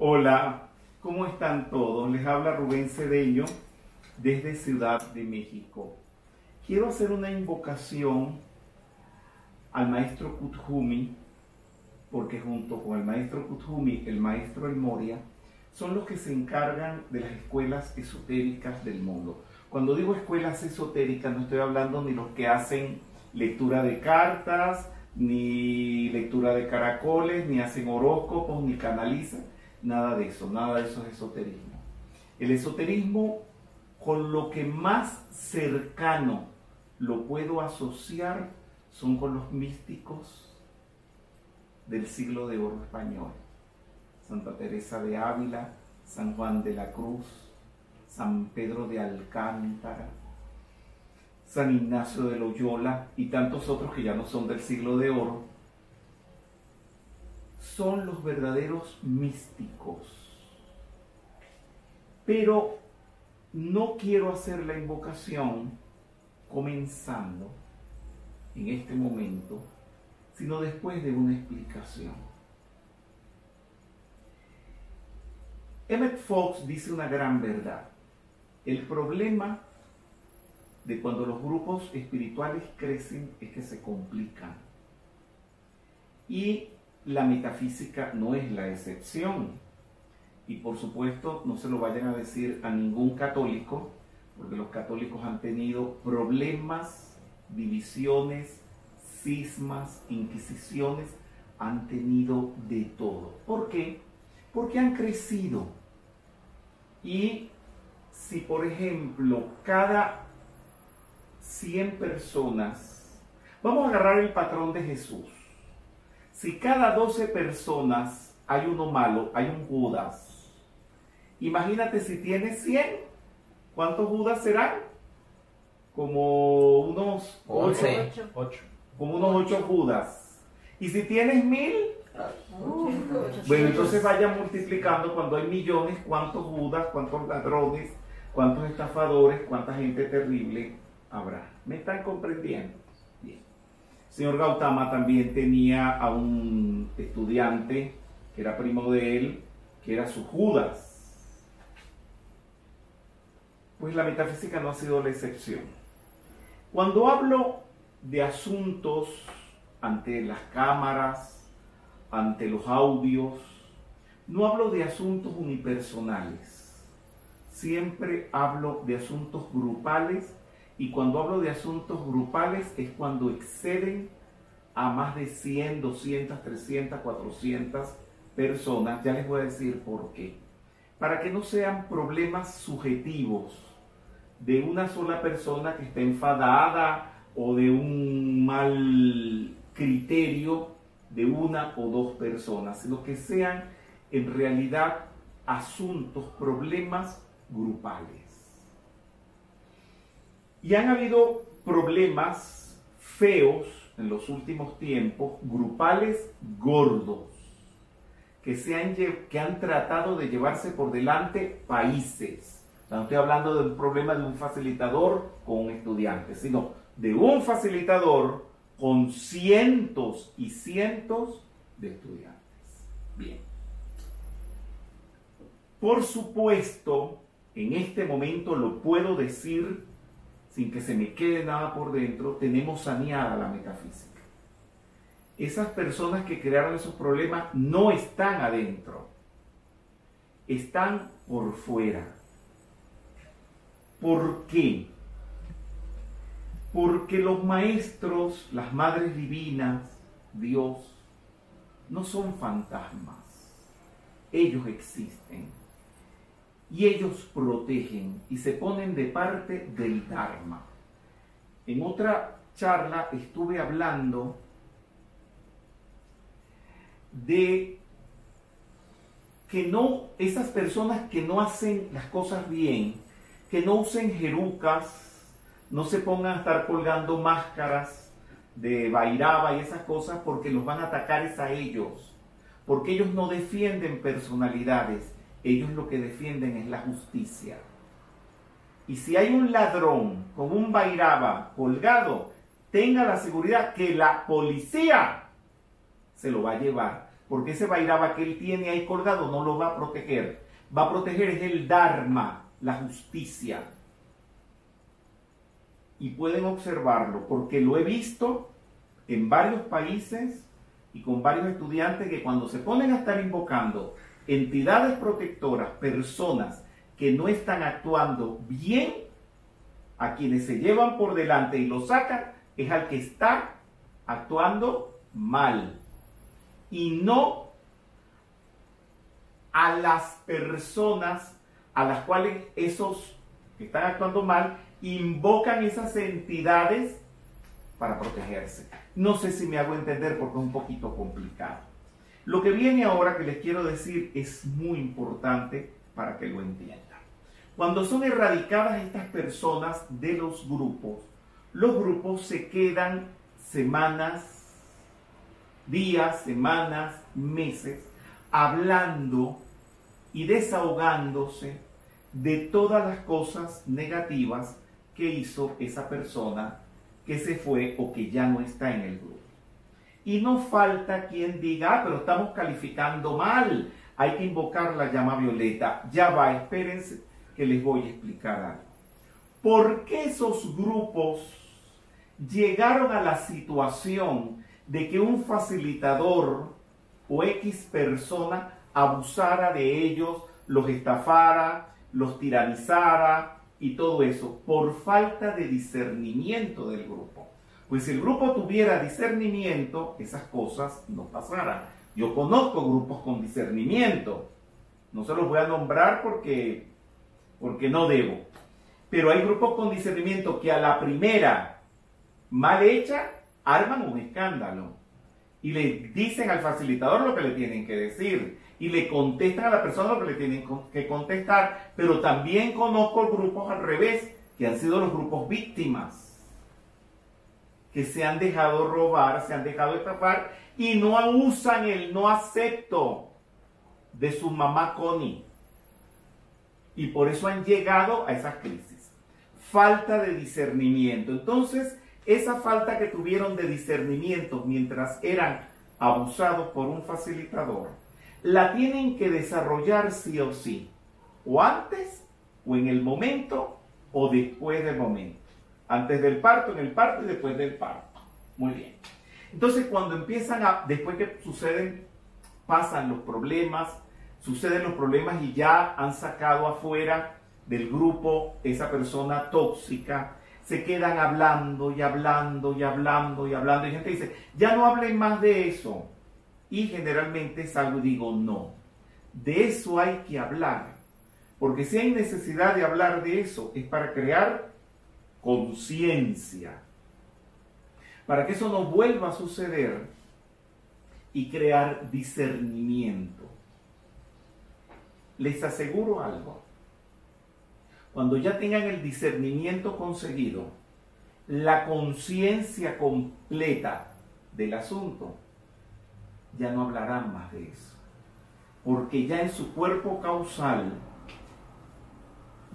Hola, ¿cómo están todos? Les habla Rubén Cedeño desde Ciudad de México. Quiero hacer una invocación al maestro Kuthumi, porque junto con el maestro Kuthumi, el maestro El Moria, son los que se encargan de las escuelas esotéricas del mundo. Cuando digo escuelas esotéricas, no estoy hablando ni los que hacen lectura de cartas, ni lectura de caracoles, ni hacen horóscopos, ni canalizan, nada de eso, nada de eso es esoterismo. El esoterismo con lo que más cercano lo puedo asociar son con los místicos del siglo de oro español. Santa Teresa de Ávila, San Juan de la Cruz, San Pedro de Alcántara, San Ignacio de Loyola y tantos otros que ya no son del siglo de oro, son los verdaderos místicos. Pero no quiero hacer la invocación comenzando en este momento, sino después de una explicación. Emmett Fox dice una gran verdad. El problema de cuando los grupos espirituales crecen es que se complican. Y la metafísica no es la excepción. Y por supuesto, no se lo vayan a decir a ningún católico, porque los católicos han tenido problemas, divisiones, cismas, inquisiciones, han tenido de todo. ¿Por qué? Porque han crecido. Y si, por ejemplo, cada 100 personas, vamos a agarrar el patrón de Jesús. Si cada 12 personas hay uno malo, hay un Judas. Imagínate si tienes 100, ¿cuántos Judas serán? Como unos 8. Como unos 8 Judas. Y si tienes mil, bueno, entonces vaya multiplicando cuando hay millones, cuántos Judas, cuántos ladrones, cuántos estafadores, cuánta gente terrible habrá. ¿Me están comprendiendo? Señor Gautama también tenía a un estudiante que era primo de él, que era su Judas. Pues la metafísica no ha sido la excepción. Cuando hablo de asuntos ante las cámaras, ante los audios, no hablo de asuntos unipersonales. Siempre hablo de asuntos grupales y cuando hablo de asuntos grupales es cuando exceden a más de 100, 200, 300, 400 personas. Ya les voy a decir por qué. Para que no sean problemas subjetivos de una sola persona que está enfadada o de un mal criterio de una o dos personas, sino que sean en realidad asuntos, problemas grupales. Y han habido problemas feos en los últimos tiempos, grupales gordos, que, se han, que han tratado de llevarse por delante países. no estoy hablando de un problema de un facilitador con un estudiante, sino de un facilitador con cientos y cientos de estudiantes. Bien. Por supuesto, en este momento lo puedo decir sin que se me quede nada por dentro, tenemos saneada la metafísica. Esas personas que crearon esos problemas no están adentro, están por fuera. ¿Por qué? Porque los maestros, las madres divinas, Dios, no son fantasmas. Ellos existen y ellos protegen y se ponen de parte del Dharma. En otra charla estuve hablando de que no, esas personas que no hacen las cosas bien, que no usen jerucas, no se pongan a estar colgando máscaras de bairaba y esas cosas porque los van a atacar es a ellos, porque ellos no defienden personalidades, ellos lo que defienden es la justicia. Y si hay un ladrón con un bairaba colgado, tenga la seguridad que la policía se lo va a llevar. porque ese Vairava que él tiene ahí colgado no lo va a proteger. Va a proteger es el Dharma, la justicia. Y pueden observarlo, porque lo he visto en varios países y con varios estudiantes que cuando se ponen a estar invocando entidades protectoras, personas que no están actuando bien, a quienes se llevan por delante y lo sacan, es al que está actuando mal. Y no a las personas a las cuales esos que están actuando mal invocan esas entidades para protegerse. No sé si me hago entender porque es un poquito complicado. Lo que viene ahora que les quiero decir es muy importante para que lo entiendan. Cuando son erradicadas estas personas de los grupos, los grupos se quedan semanas, días, semanas, meses, hablando y desahogándose de todas las cosas negativas que hizo esa persona que se fue o que ya no está en el grupo. Y no falta quien diga, ah, pero estamos calificando mal, hay que invocar la llama violeta. Ya va, espérense que les voy a explicar algo. ¿Por qué esos grupos llegaron a la situación de que un facilitador o X persona abusara de ellos, los estafara, los tiranizara y todo eso por falta de discernimiento del grupo. Pues si el grupo tuviera discernimiento, esas cosas no pasaran. Yo conozco grupos con discernimiento. No se los voy a nombrar porque, porque no debo. Pero hay grupos con discernimiento que a la primera mal hecha arman un escándalo y le dicen al facilitador lo que le tienen que decir y le contestan a la persona lo que le tienen que contestar, pero también conozco grupos al revés, que han sido los grupos víctimas, que se han dejado robar, se han dejado estafar y no usan el no acepto de su mamá Connie. Y por eso han llegado a esas crisis. Falta de discernimiento. Entonces, esa falta que tuvieron de discernimiento mientras eran abusados por un facilitador, la tienen que desarrollar sí o sí, o antes, o en el momento, o después del momento. Antes del parto, en el parto y después del parto. Muy bien. Entonces cuando empiezan a, después que suceden, pasan los problemas, suceden los problemas y ya han sacado afuera del grupo esa persona tóxica, se quedan hablando y hablando y hablando y hablando. Y gente dice, ya no hablen más de eso. Y generalmente salgo y digo, no, de eso hay que hablar. Porque si hay necesidad de hablar de eso, es para crear conciencia. Para que eso no vuelva a suceder y crear discernimiento. Les aseguro algo cuando ya tengan el discernimiento conseguido, la conciencia completa del asunto, ya no hablarán más de eso. Porque ya en su cuerpo causal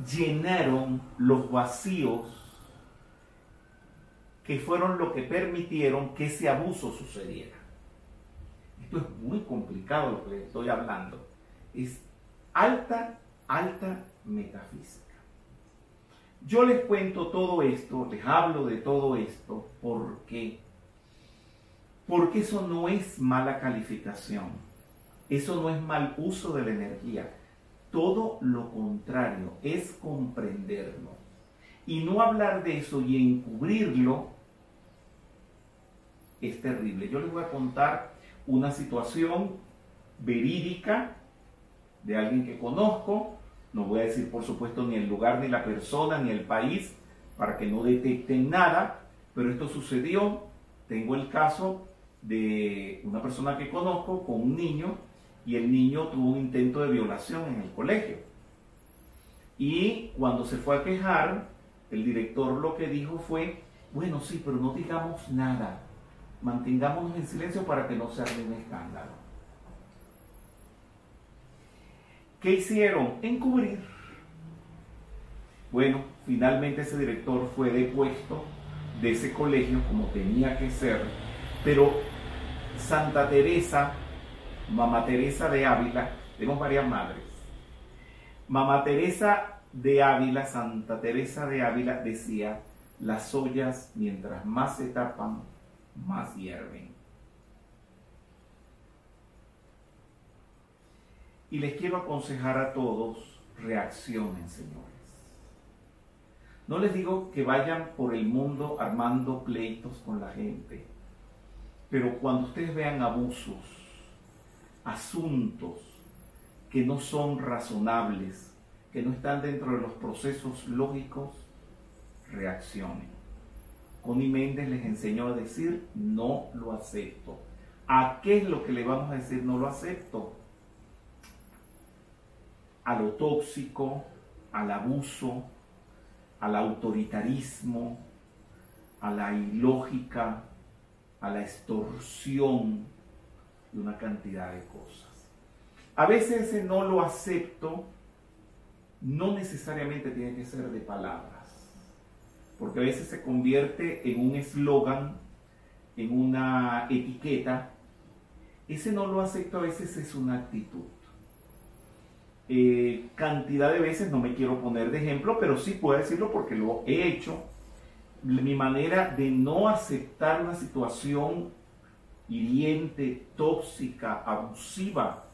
llenaron los vacíos que fueron lo que permitieron que ese abuso sucediera. Esto es muy complicado lo que les estoy hablando. Es alta, alta metafísica. Yo les cuento todo esto, les hablo de todo esto, porque porque eso no es mala calificación, eso no es mal uso de la energía, todo lo contrario, es comprenderlo. Y no hablar de eso y encubrirlo es terrible. Yo les voy a contar una situación verídica de alguien que conozco, no voy a decir, por supuesto, ni el lugar, ni la persona, ni el país, para que no detecten nada, pero esto sucedió. Tengo el caso de una persona que conozco con un niño y el niño tuvo un intento de violación en el colegio. Y cuando se fue a quejar, el director lo que dijo fue, bueno, sí, pero no digamos nada, mantengámonos en silencio para que no se arme un escándalo. ¿Qué hicieron? Encubrir. Bueno, finalmente ese director fue depuesto de ese colegio como tenía que ser, pero Santa Teresa Mamá Teresa de Ávila, tenemos varias madres. Mamá Teresa de Ávila, Santa Teresa de Ávila decía, las ollas mientras más se tapan, más hierven. Y les quiero aconsejar a todos, reaccionen, señores. No les digo que vayan por el mundo armando pleitos con la gente, pero cuando ustedes vean abusos, asuntos que no son razonables, que no están dentro de los procesos lógicos, reaccionen. Connie Méndez les enseñó a decir, no lo acepto. ¿A qué es lo que le vamos a decir no lo acepto? A lo tóxico, al abuso, al autoritarismo, a la ilógica, a la extorsión y una cantidad de cosas. A veces ese no lo acepto no necesariamente tiene que ser de palabras, porque a veces se convierte en un eslogan, en una etiqueta. Ese no lo acepto a veces es una actitud. Eh, cantidad de veces, no me quiero poner de ejemplo, pero sí puedo decirlo porque lo he hecho. Mi manera de no aceptar una situación hiriente, tóxica, abusiva,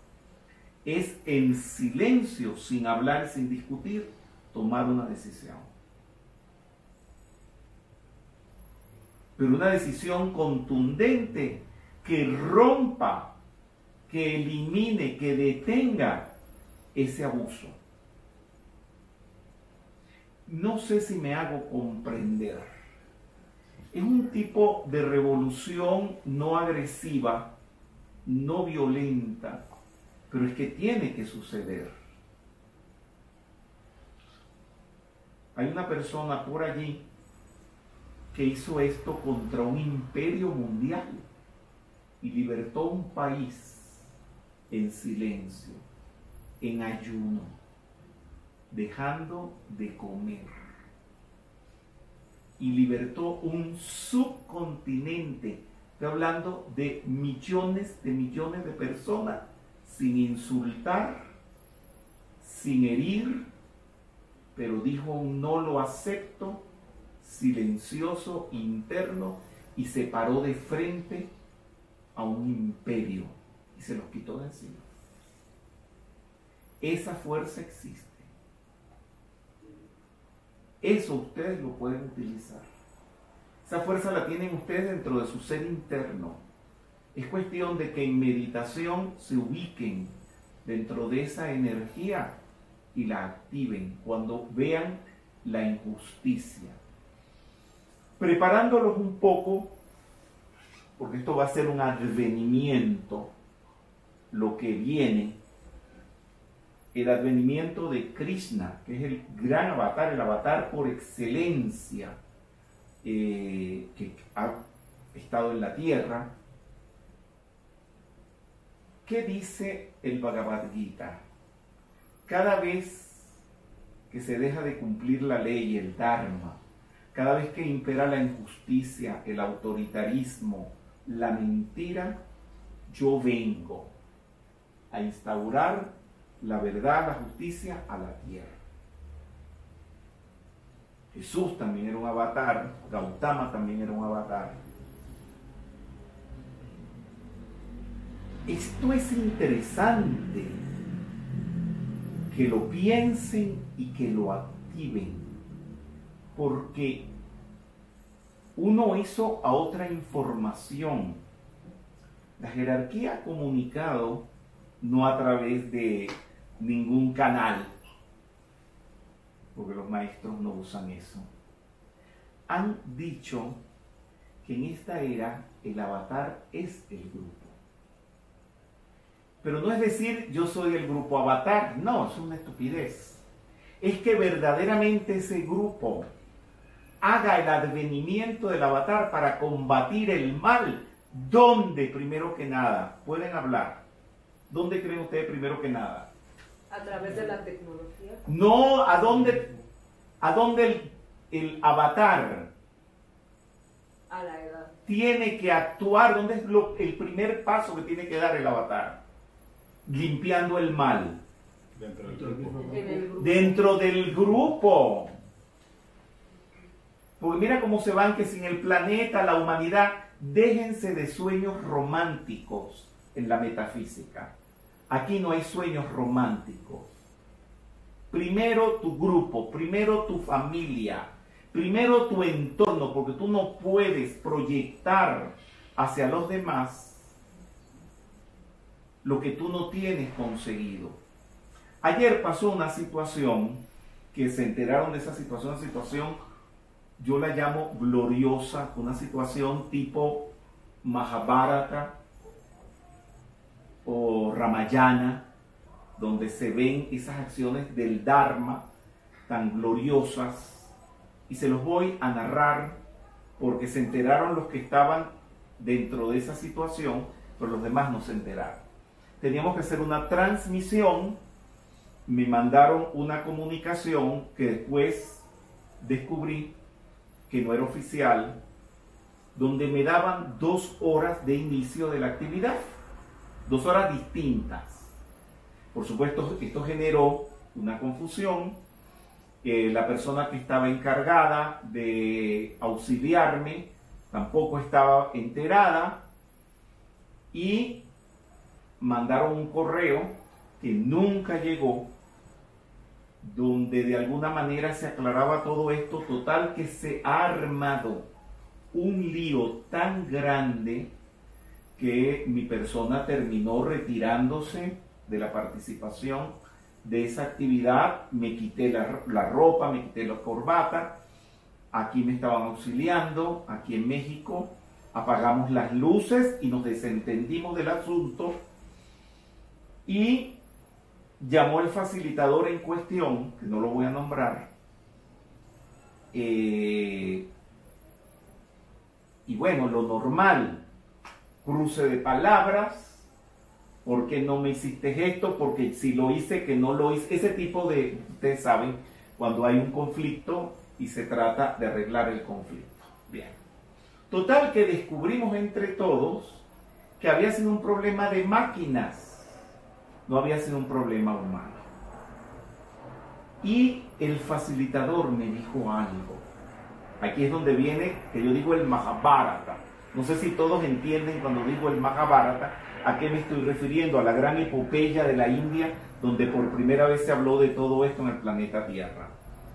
es en silencio, sin hablar, sin discutir, tomar una decisión. Pero una decisión contundente que rompa, que elimine, que detenga ese abuso. No sé si me hago comprender. Es un tipo de revolución no agresiva, no violenta, pero es que tiene que suceder. Hay una persona por allí que hizo esto contra un imperio mundial y libertó un país en silencio, en ayuno, dejando de comer. Y libertó un subcontinente. Estoy hablando de millones de millones de personas sin insultar, sin herir, pero dijo no lo acepto, silencioso, interno, y se paró de frente a un imperio y se los quitó de encima. Esa fuerza existe. Eso ustedes lo pueden utilizar. Esa fuerza la tienen ustedes dentro de su ser interno es cuestión de que en meditación se ubiquen dentro de esa energía y la activen cuando vean la injusticia. Preparándolos un poco, porque esto va a ser un advenimiento, lo que viene, el advenimiento de Krishna, que es el gran avatar, el avatar por excelencia eh, que ha estado en la tierra, ¿Qué dice el Bhagavad Gita? Cada vez que se deja de cumplir la ley, el Dharma, cada vez que impera la injusticia, el autoritarismo, la mentira, yo vengo a instaurar la verdad, la justicia a la tierra. Jesús también era un avatar, Gautama también era un avatar. Esto es interesante que lo piensen y que lo activen, porque uno hizo a otra información. La jerarquía ha comunicado no a través de ningún canal, porque los maestros no usan eso. Han dicho que en esta era el avatar es el grupo. Pero no es decir yo soy el grupo avatar, no, es una estupidez. Es que verdaderamente ese grupo haga el advenimiento del avatar para combatir el mal. ¿Dónde primero que nada? Pueden hablar. ¿Dónde creen ustedes primero que nada? A través de la tecnología. No, ¿a dónde, a dónde el, avatar? A la edad. Tiene que actuar, ¿dónde es lo, el primer paso que tiene que dar el avatar? limpiando el mal? Dentro del el grupo. Dentro del grupo. Porque mira cómo se van que sin el planeta, la humanidad, déjense de sueños románticos en la metafísica. Aquí no hay sueños románticos. Primero tu grupo, primero tu familia, primero tu entorno, porque tú no puedes proyectar hacia los demás lo que tú no tienes conseguido. Ayer pasó una situación que se enteraron de esa situación, una situación, yo la llamo gloriosa, una situación tipo Mahabharata o Ramayana, donde se ven esas acciones del Dharma tan gloriosas, y se los voy a narrar porque se enteraron los que estaban dentro de esa situación, pero los demás no se enteraron. Teníamos que hacer una transmisión, me mandaron una comunicación que después descubrí que no era oficial, donde me daban dos horas de inicio de la actividad, dos horas distintas. Por supuesto, esto generó una confusión. Eh, la persona que estaba encargada de auxiliarme tampoco estaba enterada y mandaron un correo que nunca llegó donde de alguna manera se aclaraba todo esto, total que se ha armado un lío tan grande que mi persona terminó retirándose de la participación de esa actividad, me quité la, la ropa, me quité la corbata, aquí me estaban auxiliando, aquí en México, apagamos las luces y nos desentendimos del asunto. Y llamó el facilitador en cuestión, que no lo voy a nombrar, eh, y bueno, lo normal, cruce de palabras, ¿por qué no me hiciste esto? Porque si lo hice, que no lo hice, ese tipo de, ustedes saben, cuando hay un conflicto y se trata de arreglar el conflicto. Bien. Total que descubrimos entre todos que había sido un problema de máquinas no había sido un problema humano. Y el facilitador me dijo algo. Aquí es donde viene, que yo digo el Mahabharata. No sé si todos entienden cuando digo el Mahabharata a qué me estoy refiriendo, a la gran epopeya de la India, donde por primera vez se habló de todo esto en el planeta Tierra,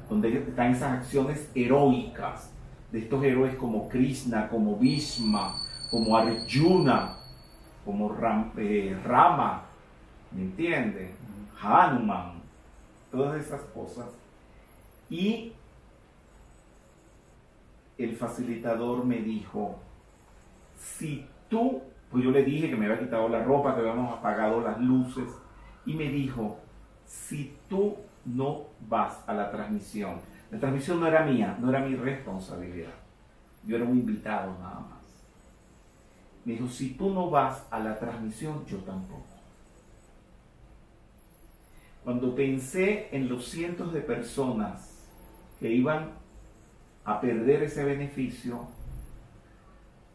donde están esas acciones heroicas de estos héroes como Krishna, como Bhishma, como Arjuna, como eh, Rama, ¿me entiende? Hanuman, todas esas cosas. Y el facilitador me dijo, si tú, pues yo le dije que me había quitado la ropa, que habíamos apagado las luces, y me dijo, si tú no vas a la transmisión, la transmisión no era mía, no era mi responsabilidad, yo era un invitado nada más. Me dijo, si tú no vas a la transmisión, yo tampoco. Cuando pensé en los cientos de personas que iban a perder ese beneficio,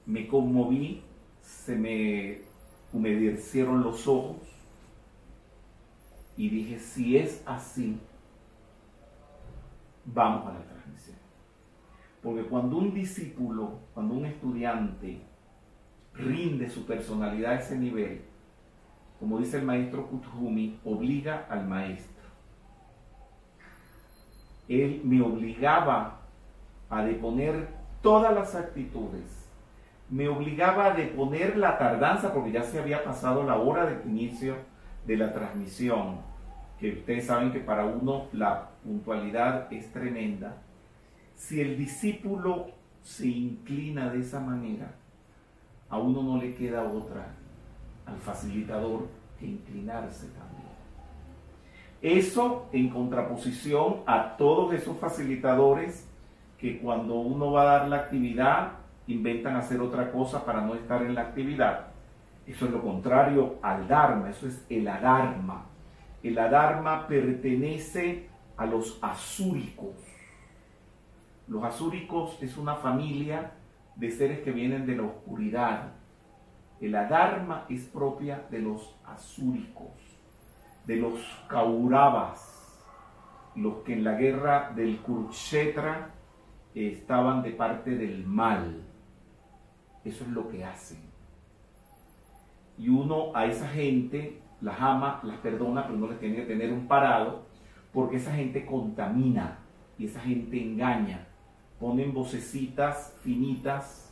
me conmoví, se me humedecieron los ojos y dije, si es así, vamos a la transmisión. Porque cuando un discípulo, cuando un estudiante rinde su personalidad a ese nivel, como dice el maestro Kuthumi, obliga al maestro. Él me obligaba a deponer todas las actitudes, me obligaba a deponer la tardanza porque ya se había pasado la hora de inicio de la transmisión, que ustedes saben que para uno la puntualidad es tremenda. Si el discípulo se inclina de esa manera, a uno no le queda otra al facilitador que inclinarse también. Eso en contraposición a todos esos facilitadores que cuando uno va a dar la actividad inventan hacer otra cosa para no estar en la actividad. Eso es lo contrario al Dharma, eso es el Adharma. El Adharma pertenece a los asúricos. Los asúricos es una familia de seres que vienen de la oscuridad, el adharma es propia de los asúricos. de los Kauravas, los que en la guerra del Kurukshetra estaban de parte del mal. Eso es lo que hacen. Y uno a esa gente las ama, las perdona, pero no les tiene que tener un parado, porque esa gente contamina y esa gente engaña. Ponen vocecitas finitas,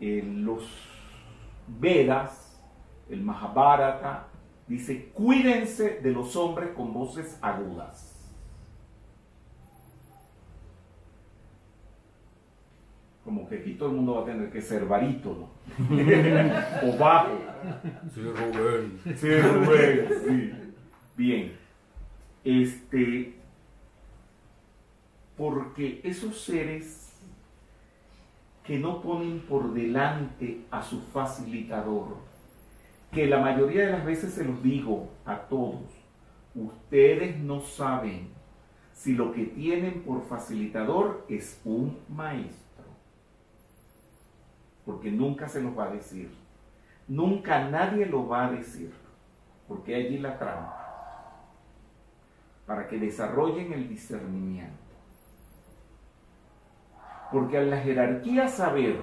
en los Vedas, el Mahabharata, dice, cuídense de los hombres con voces agudas. Como que aquí todo el mundo va a tener que ser barítono o bajo. Sí, Rubén. Sí, Rubén, sí. Bien. Este, porque esos seres que no ponen por delante a su facilitador, que la mayoría de las veces se los digo a todos, ustedes no saben si lo que tienen por facilitador es un maestro, porque nunca se los va a decir, nunca nadie lo va a decir, porque allí la trampa, para que desarrollen el discernimiento. Porque a la jerarquía saber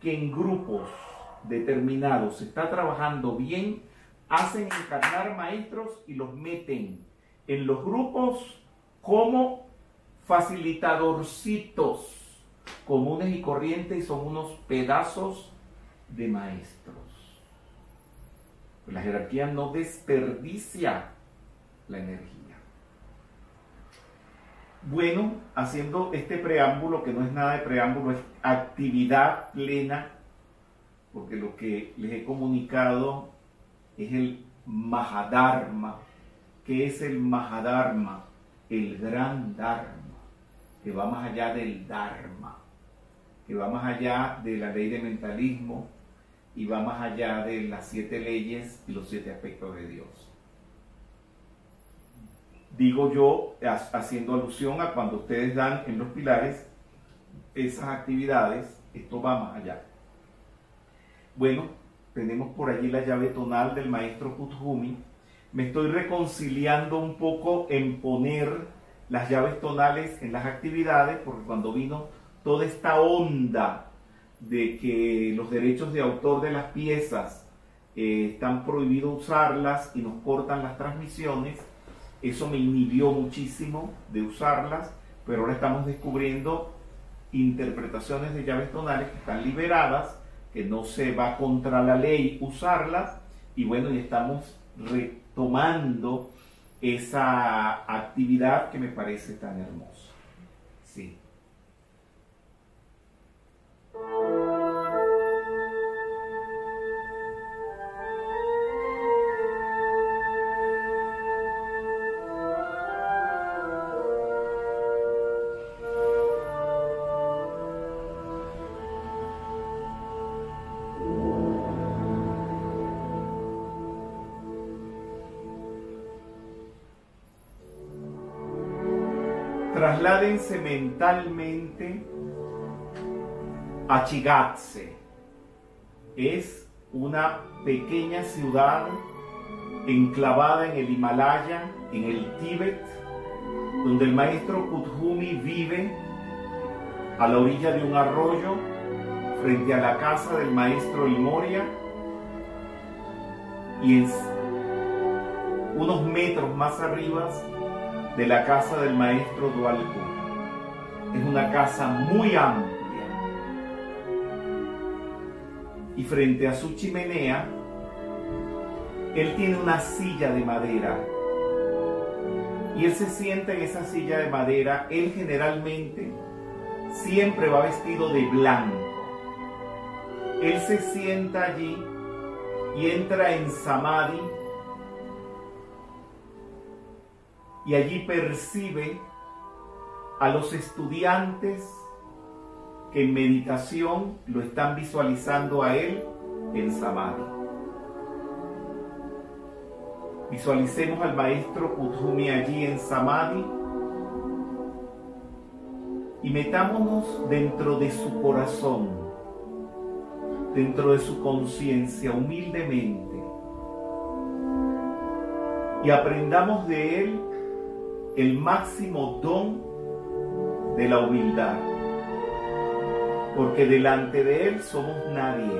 que en grupos determinados se está trabajando bien, hacen encarnar maestros y los meten en los grupos como facilitadorcitos comunes y corrientes y son unos pedazos de maestros. La jerarquía no desperdicia la energía. Bueno, haciendo este preámbulo, que no es nada de preámbulo, es actividad plena, porque lo que les he comunicado es el Mahadharma. ¿Qué es el Mahadharma? El gran Dharma, que va más allá del Dharma, que va más allá de la ley de mentalismo y va más allá de las siete leyes y los siete aspectos de Dios digo yo, haciendo alusión a cuando ustedes dan en los pilares esas actividades, esto va más allá. Bueno, tenemos por allí la llave tonal del maestro Kuthumi. Me estoy reconciliando un poco en poner las llaves tonales en las actividades, porque cuando vino toda esta onda de que los derechos de autor de las piezas eh, están prohibidos usarlas y nos cortan las transmisiones, eso me inhibió muchísimo de usarlas, pero ahora estamos descubriendo interpretaciones de llaves tonales que están liberadas, que no se va contra la ley usarlas, y bueno, y estamos retomando esa actividad que me parece tan hermosa. Trasládense mentalmente a Chigatse. Es una pequeña ciudad enclavada en el Himalaya, en el Tíbet, donde el maestro Kuthumi vive a la orilla de un arroyo frente a la casa del maestro Imoria y en unos metros más arriba de la casa del maestro Dualco. Es una casa muy amplia. Y frente a su chimenea, él tiene una silla de madera. Y él se sienta en esa silla de madera. Él generalmente siempre va vestido de blanco. Él se sienta allí y entra en samadhi y allí percibe a los estudiantes que en meditación lo están visualizando a él en Samadhi. Visualicemos al maestro Kuthumi allí en Samadhi y metámonos dentro de su corazón, dentro de su conciencia humildemente y aprendamos de Él el máximo don de la humildad. Porque delante de Él somos nadie,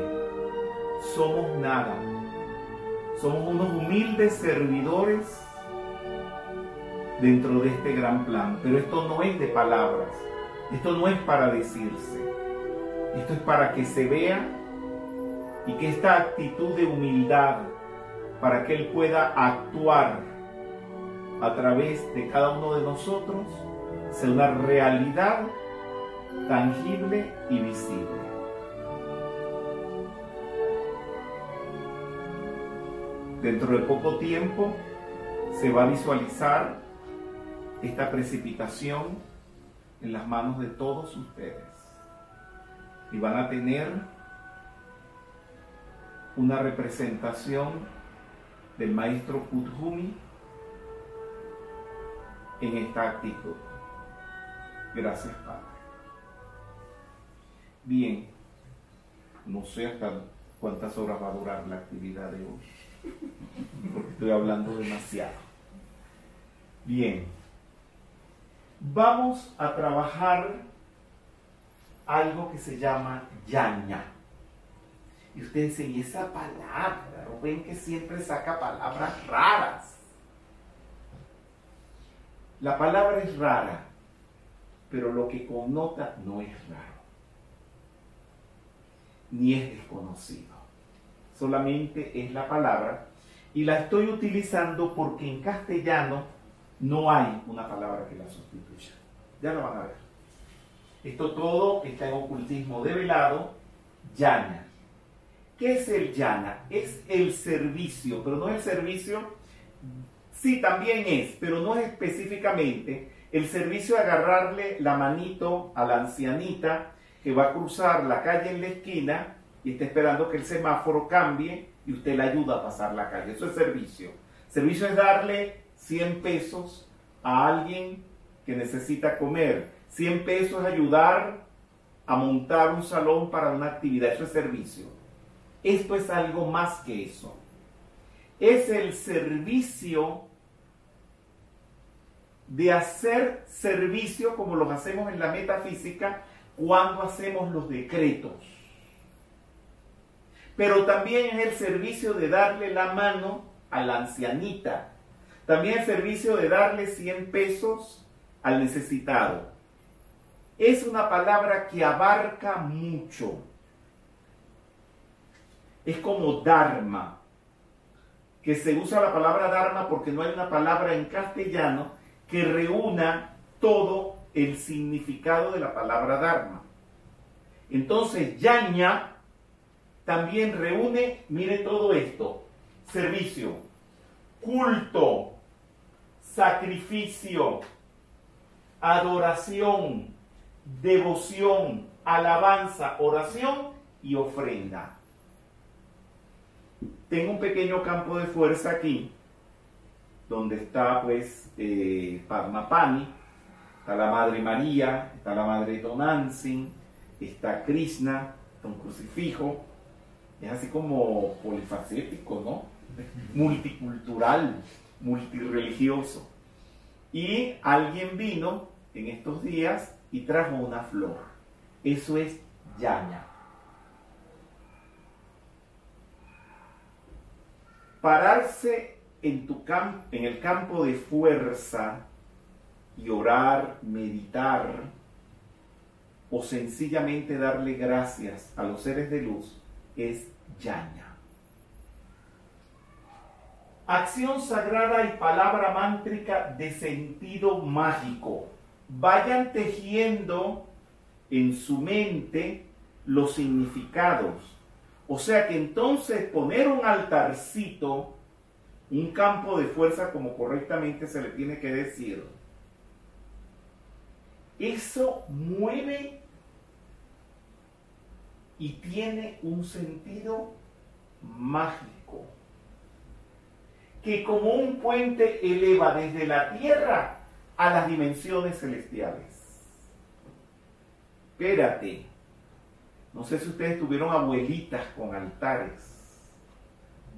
somos nada. Somos unos humildes servidores dentro de este gran plan. Pero esto no es de palabras, esto no es para decirse, esto es para que se vea y que esta actitud de humildad, para que Él pueda actuar a través de cada uno de nosotros, sea una realidad tangible y visible. Dentro de poco tiempo se va a visualizar esta precipitación en las manos de todos ustedes y van a tener una representación del maestro Kuthumi en esta actitud. Gracias, Padre. Bien, no sé hasta cuántas horas va a durar la actividad de hoy, porque estoy hablando demasiado. Bien, vamos a trabajar algo que se llama yaña. Y ustedes dicen, ¿y esa palabra? ¿No ven que siempre saca palabras raras? La palabra es rara, pero lo que connota no es raro, ni es desconocido. Solamente es la palabra y la estoy utilizando porque en castellano no hay una palabra que la sustituya. Ya lo van a ver. Esto todo está en ocultismo develado, llana. ¿Qué es el llana? Es el servicio, pero no es el servicio, sí también es, pero no es específicamente el servicio de agarrarle la manito a la ancianita que va a cruzar la calle en la esquina y está esperando que el semáforo cambie y usted le ayuda a pasar la calle. Eso es servicio. Servicio es darle 100 pesos a alguien que necesita comer. 100 pesos es ayudar a montar un salón para una actividad. Eso es servicio. Esto es algo más que eso. Es el servicio de hacer servicio como los hacemos en la metafísica cuando hacemos los decretos. Pero también es el servicio de darle la mano a la ancianita. También el servicio de darle 100 pesos al necesitado. Es una palabra que abarca mucho. Es como Dharma, que se usa la palabra Dharma porque no hay una palabra en castellano que reúna todo el significado de la palabra Dharma. Entonces, Yaña también reúne, mire todo esto, servicio, culto, sacrificio, adoración, devoción, alabanza, oración y ofrenda. Tengo un pequeño campo de fuerza aquí, donde está pues eh, Padmapani, está la Madre María, está la Madre Tonantzin, está Krishna, está un crucifijo, es así como polifacético, ¿no? Multicultural, multireligioso. Y alguien vino en estos días y trajo una flor. Eso es llana. Pararse en, tu en el campo de fuerza y orar, meditar o sencillamente darle gracias a los seres de luz es llana. Acción sagrada y palabra mántrica de sentido mágico. Vayan tejiendo en su mente los significados. O sea que entonces poner un altarcito, un campo de fuerza como correctamente se le tiene que decir, eso mueve y tiene un sentido mágico que como un puente eleva desde la tierra a las dimensiones celestiales. Espérate, no sé si ustedes tuvieron abuelitas con altares.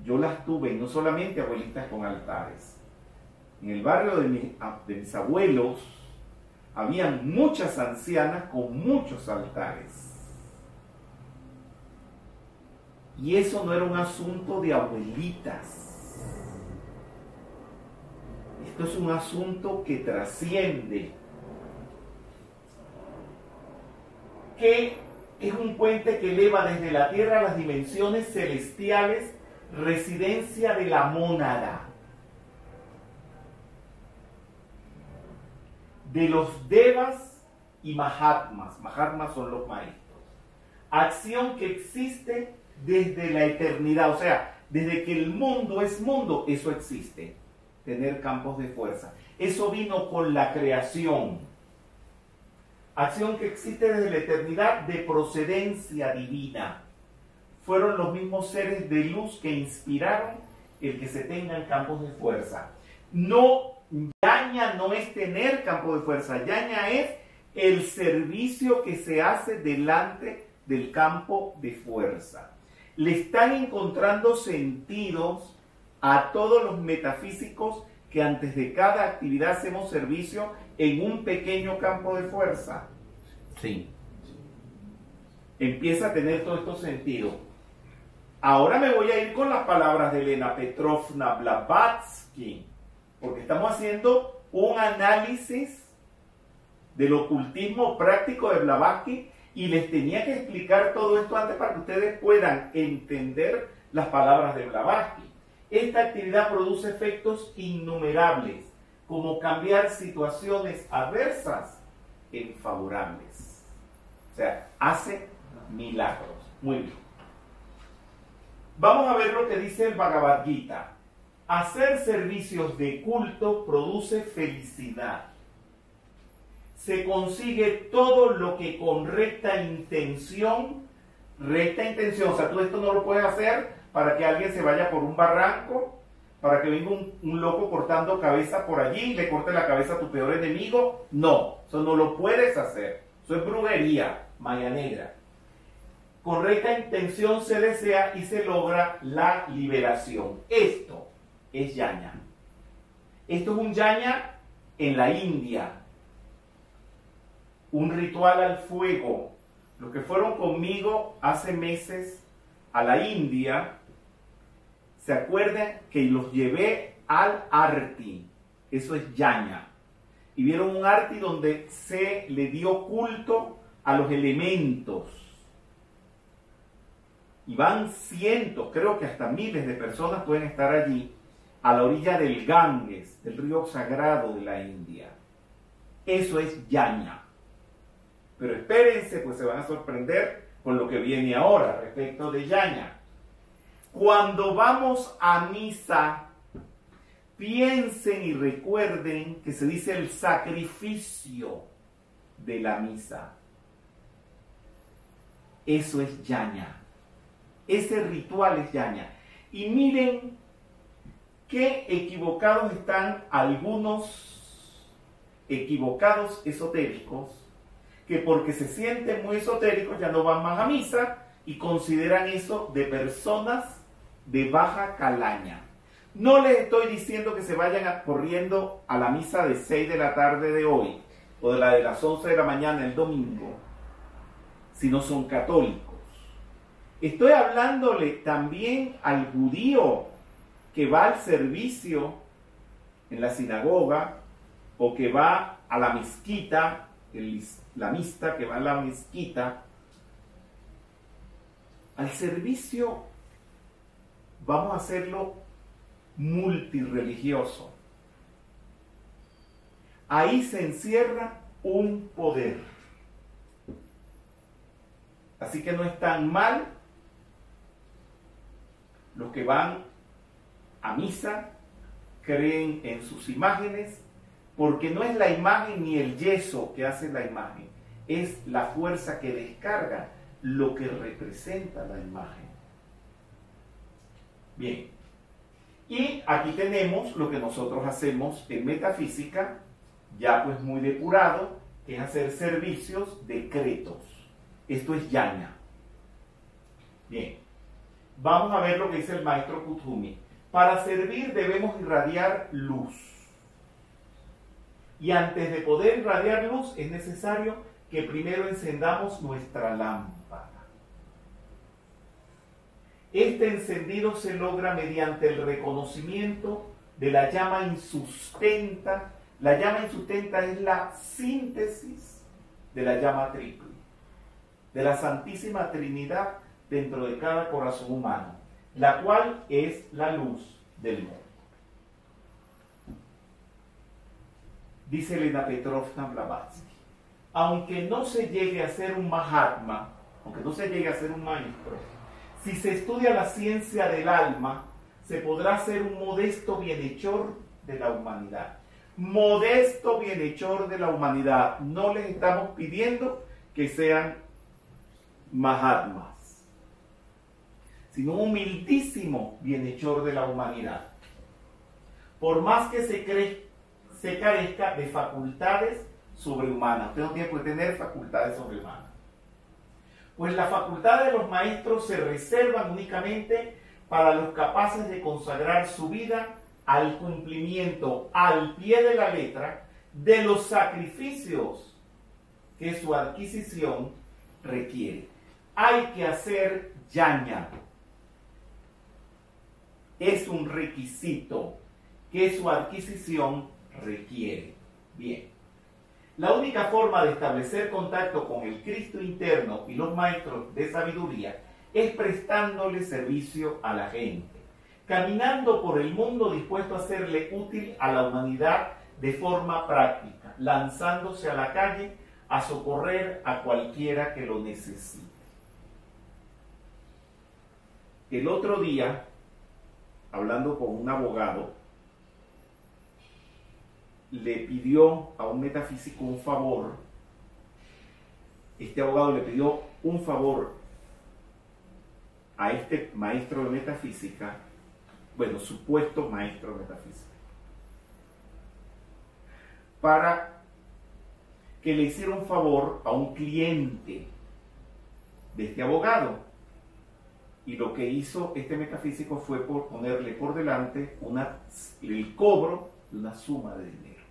Yo las tuve, y no solamente abuelitas con altares. En el barrio de, mi- de mis abuelos habían muchas ancianas con muchos altares. Y eso no era un asunto de abuelitas. Esto es un asunto que trasciende. Que es un puente que eleva desde la tierra a las dimensiones celestiales, residencia de la mónada. De los devas y mahatmas. Mahatmas son los maestros. Acción que existe desde la eternidad, o sea, desde que el mundo es mundo, eso existe, tener campos de fuerza. Eso vino con la creación. Acción que existe desde la eternidad de procedencia divina. Fueron los mismos seres de luz que inspiraron el que se tengan campos de fuerza. No, yaña no es tener campo de fuerza, yaña es el servicio que se hace delante del campo de fuerza le están encontrando sentidos a todos los metafísicos que antes de cada actividad hacemos servicio en un pequeño campo de fuerza. Sí. Empieza a tener todo esto sentido. Ahora me voy a ir con las palabras de Elena Petrovna Blavatsky, porque estamos haciendo un análisis del ocultismo práctico de Blavatsky y les tenía que explicar todo esto antes para que ustedes puedan entender las palabras de Blavatsky. Esta actividad produce efectos innumerables, como cambiar situaciones adversas en favorables. O sea, hace milagros. Muy bien. Vamos a ver lo que dice el Bhagavad Gita. Hacer servicios de culto produce felicidad se consigue todo lo que con recta intención, recta intención, o sea, tú esto no lo puedes hacer para que alguien se vaya por un barranco, para que venga un, loco cortando cabeza por allí y le corte la cabeza a tu peor enemigo, no, eso no lo puedes hacer, eso es brujería, maya negra. Con recta intención se desea y se logra la liberación. Esto es yaña. Esto es un yaña en la India, un ritual al fuego. Los que fueron conmigo hace meses a la India, se acuerdan que los llevé al Arti, eso es Yaña, y vieron un Arti donde se le dio culto a los elementos. Y van cientos, creo que hasta miles de personas pueden estar allí, a la orilla del Ganges, el río sagrado de la India. Eso es Yaña. Pero espérense, pues se van a sorprender con lo que viene ahora respecto de Yaña. Cuando vamos a misa, piensen y recuerden que se dice el sacrificio de la misa. Eso es Yaña. Ese ritual es Yaña. Y miren qué equivocados están algunos equivocados esotéricos que porque se sienten muy esotéricos ya no van más a misa y consideran eso de personas de baja calaña. No les estoy diciendo que se vayan corriendo a la misa de 6 de la tarde de hoy o de la de las 11 de la mañana el domingo, si no son católicos. Estoy hablándole también al judío que va al servicio en la sinagoga o que va a la mezquita, el islamista que va a la mezquita, al servicio vamos a hacerlo multireligioso. Ahí se encierra un poder. Así que no es tan mal los que van a misa, creen en sus imágenes, porque no es la imagen ni el yeso que hace la imagen, es la fuerza que descarga lo que representa la imagen. Bien, y aquí tenemos lo que nosotros hacemos en metafísica, ya pues muy depurado, que es hacer servicios decretos. Esto es yaña. Bien, vamos a ver lo que dice el maestro Kuthumi. Para servir debemos irradiar luz. Y antes de poder irradiar luz es necesario que primero encendamos nuestra lámpara. Este encendido se logra mediante el reconocimiento de la llama insustenta. La llama insustenta es la síntesis de la llama triple, de la Santísima Trinidad dentro de cada corazón humano, la cual es la luz del mundo. Dice Elena Petrovna Blavatsky, aunque no se llegue a ser un Mahatma, aunque no se llegue a ser un maestro, si se estudia la ciencia del alma, se podrá ser un modesto bienhechor de la humanidad. Modesto bienhechor de la humanidad. No les estamos pidiendo que sean Mahatmas, sino humildísimo bienhechor de la humanidad. Por más que se, se carezca de facultades sobrehumanas, usted no tiene que tener facultades sobrehumanas. Pues las facultades de los maestros se reservan únicamente para los capaces de consagrar su vida al cumplimiento al pie de la letra de los sacrificios que su adquisición requiere. Hay que hacer yaña. Es un requisito que su adquisición requiere. Bien. La única forma de establecer contacto con el Cristo interno y los maestros de sabiduría es prestándole servicio a la gente, caminando por el mundo dispuesto a serle útil a la humanidad de forma práctica, lanzándose a la calle a socorrer a cualquiera que lo necesite. El otro día, hablando con un abogado, le pidió a un metafísico un favor. Este abogado le pidió un favor a este maestro de metafísica, bueno, supuesto maestro de metafísica, para que le hiciera un favor a un cliente de este abogado. Y lo que hizo este metafísico fue por ponerle por delante una, el cobro de una suma de dinero.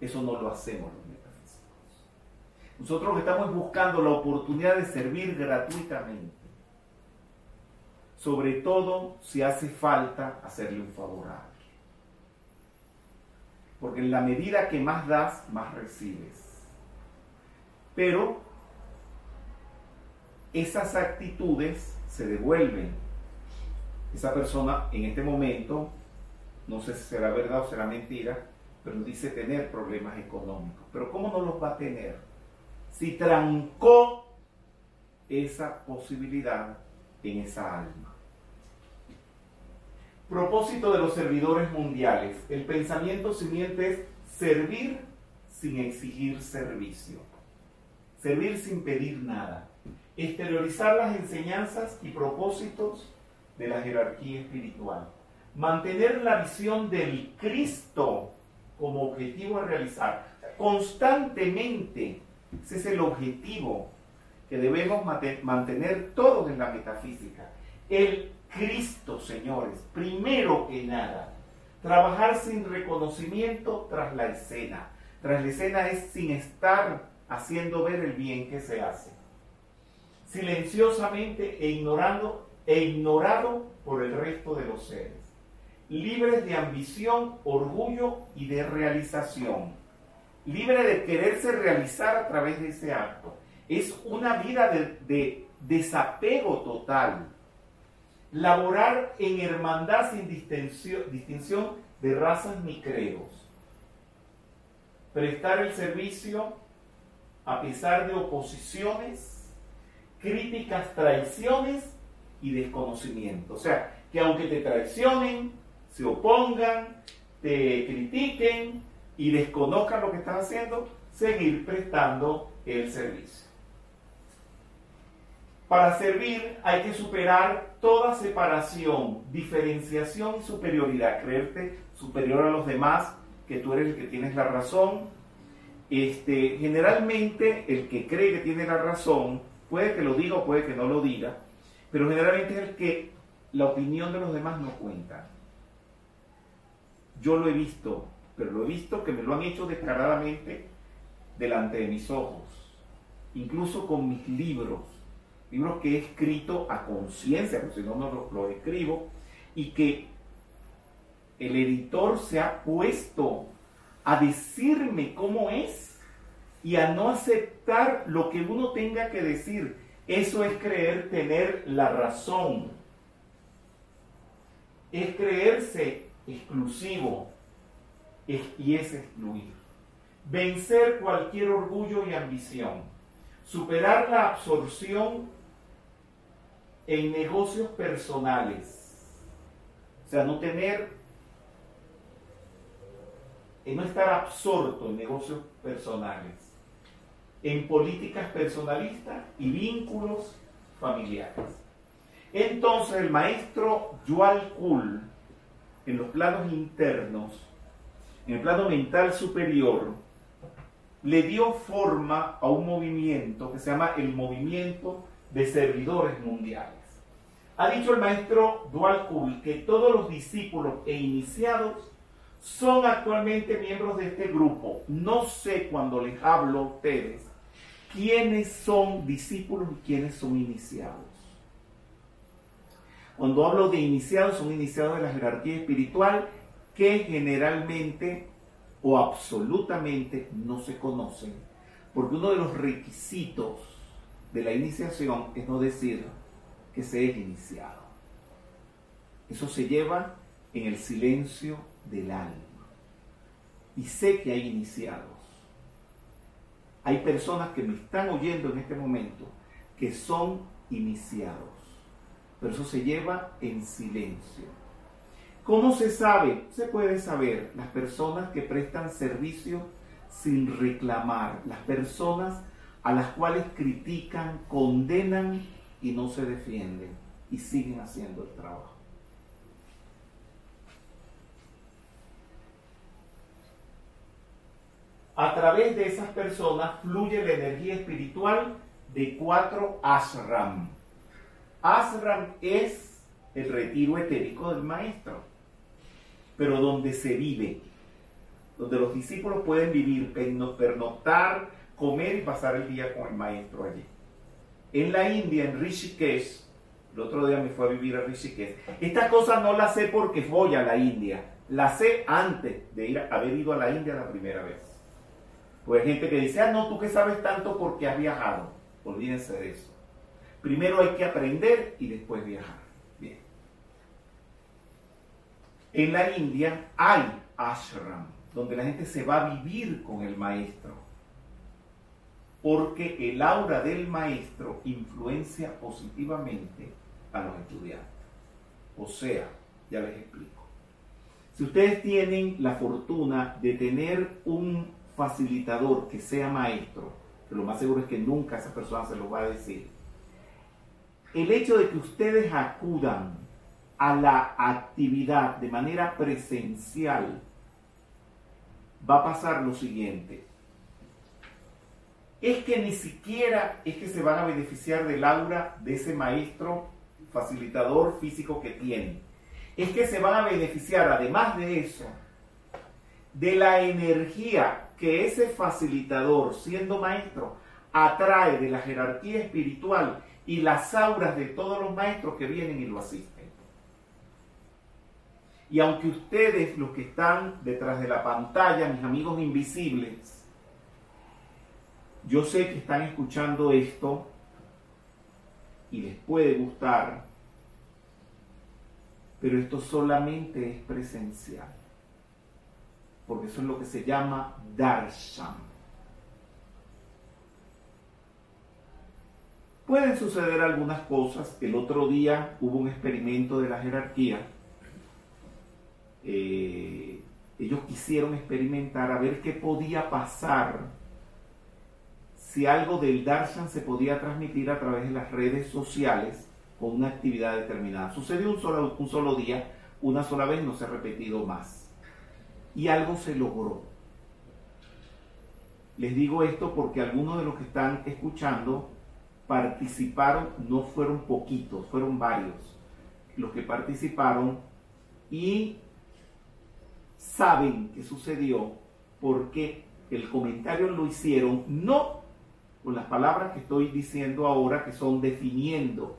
Eso no lo hacemos los metafísicos. Nosotros estamos buscando la oportunidad de servir gratuitamente sobre todo si hace falta hacerle un favor a alguien. Porque en la medida que más das, más recibes. Pero esas actitudes se devuelven. Esa persona en este momento, no sé si será verdad o será mentira, pero dice tener problemas económicos. Pero ¿cómo no los va a tener? Si trancó esa posibilidad en esa alma. Propósito de los servidores mundiales. El pensamiento siguiente es servir sin exigir servicio. Servir sin pedir nada. Exteriorizar las enseñanzas y propósitos de la jerarquía espiritual. Mantener la visión del Cristo como objetivo a realizar. Constantemente. Ese es el objetivo que debemos mantener todos en la metafísica. El Cristo, señores, primero que nada. Trabajar sin reconocimiento tras la escena. Tras la escena es sin estar haciendo ver el bien que se hace. Silenciosamente e ignorando e ignorado por el resto de los seres. Libres de ambición, orgullo y de realización. Libre de quererse realizar a través de ese acto. Es una vida de, de desapego total laborar en hermandad sin distinción, de razas ni credos, prestar el servicio a pesar de oposiciones, críticas, traiciones y desconocimiento. O sea, que aunque te traicionen, se opongan, te critiquen y desconozcan lo que estás haciendo, seguir prestando el servicio. Para servir hay que superar toda separación, diferenciación y superioridad. Creerte superior a los demás, que tú eres el que tienes la razón. Este, generalmente el que cree que tiene la razón, puede que lo diga o puede que no lo diga, pero generalmente es el que la opinión de los demás no cuenta. Yo lo he visto pero lo he visto que me lo han hecho descaradamente delante de mis ojos, incluso con mis libros, libros que he escrito a conciencia, porque si no, no los escribo, y que el editor se ha puesto a decirme cómo es y a no aceptar lo que uno tenga que decir. Eso es creer tener la razón. Es creerse exclusivo y es excluir. Vencer cualquier orgullo y ambición. Superar la absorción en negocios personales. O sea, no tener, no estar absorto en negocios personales, en políticas personalistas y vínculos familiares. Entonces el maestro Yual Kul, en los planos internos, en el plano mental superior, le dio forma a un movimiento que se llama el movimiento de servidores mundiales. Ha dicho el maestro Dual Kul que todos los discípulos e iniciados son actualmente miembros de este grupo. No sé cuando les hablo a ustedes quiénes son discípulos y quiénes son iniciados. Cuando hablo de iniciados, son iniciados de la jerarquía espiritual que generalmente o absolutamente no se conocen, porque uno de los requisitos de la iniciación es no decir que se es iniciado. Eso se lleva en el silencio del alma. Y sé que hay iniciados. Hay personas que me están oyendo en este momento que son iniciados. Pero eso se lleva en silencio. ¿Cómo se sabe? Se puede saber las personas que prestan servicio sin reclamar, las personas a las cuales critican, condenan y no se defienden y siguen haciendo el trabajo. A través de esas personas fluye la energía espiritual de cuatro ashram. Ashram es el retiro etérico del maestro pero donde se vive, donde los discípulos pueden vivir, pernoctar, comer y pasar el día con el maestro allí. En la India, en Rishikesh, el otro día me fue a vivir a Rishikesh. Esta cosa no la sé porque voy a la India, la sé antes de ir haber ido a la India la primera vez. Pues hay gente que dice, ah, no, tú que sabes tanto porque has viajado. Olvídense de eso. Primero hay que aprender y después viajar. En la India hay ashram, donde la gente se va a vivir con el maestro, porque el aura del maestro influencia positivamente a los estudiantes. O sea, ya les explico. Si ustedes tienen la fortuna de tener un facilitador que sea maestro, lo más seguro es que nunca esa persona se lo va a decir, el hecho de que ustedes acudan a la actividad de manera presencial, va a pasar lo siguiente. Es que ni siquiera es que se van a beneficiar del aura de ese maestro facilitador físico que tienen. Es que se van a beneficiar, además de eso, de la energía que ese facilitador, siendo maestro, atrae de la jerarquía espiritual y las auras de todos los maestros que vienen y lo asisten. Y aunque ustedes, los que están detrás de la pantalla, mis amigos invisibles, yo sé que están escuchando esto y les puede gustar, pero esto solamente es presencial, porque eso es lo que se llama darshan. Pueden suceder algunas cosas. El otro día hubo un experimento de la jerarquía eh, ellos quisieron experimentar a ver qué podía pasar si algo del darshan se podía transmitir a través de las redes sociales con una actividad determinada. Sucedió un solo, un solo día, una sola vez, no se ha repetido más. Y algo se logró. Les digo esto porque algunos de los que están escuchando participaron, no fueron poquitos, fueron varios los que participaron y saben que sucedió porque el comentario lo hicieron no con las palabras que estoy diciendo ahora, que son definiendo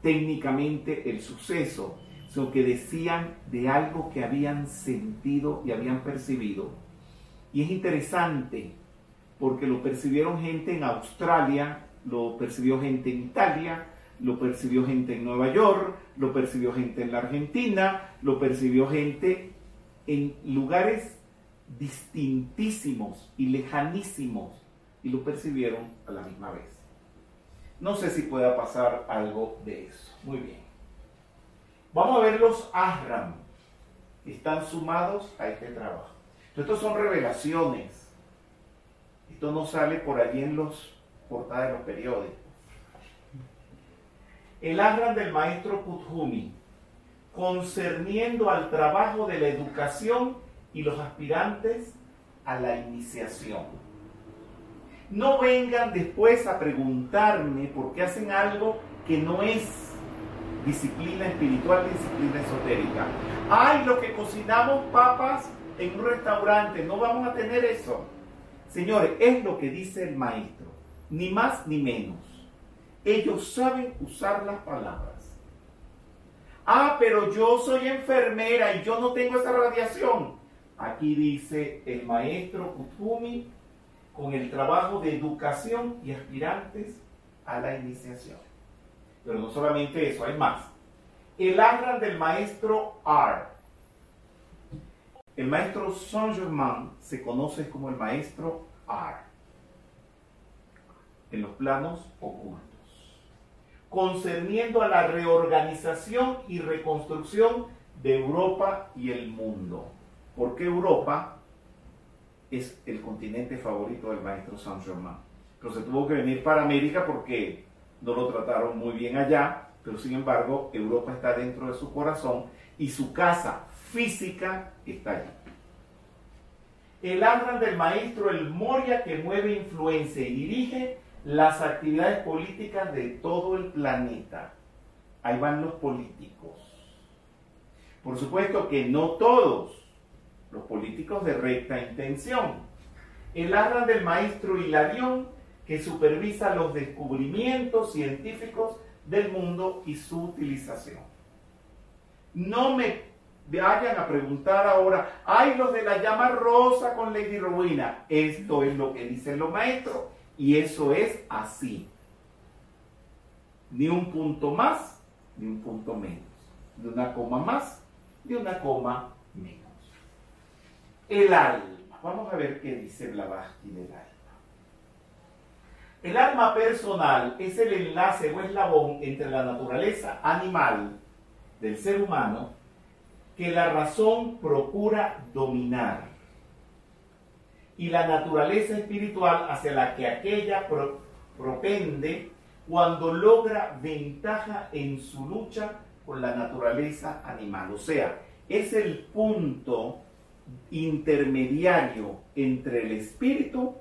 técnicamente el suceso, sino que decían de algo que habían sentido y habían percibido. Y es interesante porque lo percibieron gente en Australia, lo percibió gente en Italia, lo percibió gente en Nueva York, lo percibió gente en la Argentina, lo percibió gente en lugares distintísimos y lejanísimos y lo percibieron a la misma vez. No sé si pueda pasar algo de eso. Muy bien. Vamos a ver los Ahram. Están sumados a este trabajo. Estos son revelaciones. Esto no sale por allí en los portadas de los periódicos. El Ahram del maestro Kuthumi, concerniendo al trabajo de la educación y los aspirantes a la iniciación. No vengan después a preguntarme por qué hacen algo que no es disciplina espiritual, disciplina esotérica. Ay, lo que cocinamos papas en un restaurante, no vamos a tener eso. Señores, es lo que dice el maestro, ni más ni menos. Ellos saben usar las palabras. Ah, pero yo soy enfermera y yo no tengo esa radiación. Aquí dice el maestro Kutumi con el trabajo de educación y aspirantes a la iniciación. Pero no solamente eso, hay más. El ángel del maestro R. El maestro Saint-Germain se conoce como el maestro R en los planos ocultos, concerniendo a la reorganización y reconstrucción de Europa y el mundo. ¿Por qué Europa es el continente favorito del maestro Saint-Germain? Pero se tuvo que venir para América porque no lo trataron muy bien allá, pero sin embargo Europa está dentro de su corazón y su casa física está allí. El ángel del maestro, el Moria que mueve, influencia y dirige las actividades políticas de todo el planeta. Ahí van los políticos. Por supuesto que no todos, los políticos de recta intención. El ángel del maestro Hilarión que supervisa los descubrimientos científicos del mundo y su utilización. No me vayan a preguntar ahora, hay los de la llama rosa con Lady Rowena. Esto es lo que dicen los maestros y eso es así. Ni un punto más, ni un punto menos. De una coma más, de una coma menos. El alma. Vamos a ver qué dice Blavatsky del alma. El alma personal es el enlace o eslabón entre la naturaleza animal del ser humano que la razón procura dominar y la naturaleza espiritual hacia la que aquella propende cuando logra ventaja en su lucha con la naturaleza animal. O sea, es el punto intermediario entre el espíritu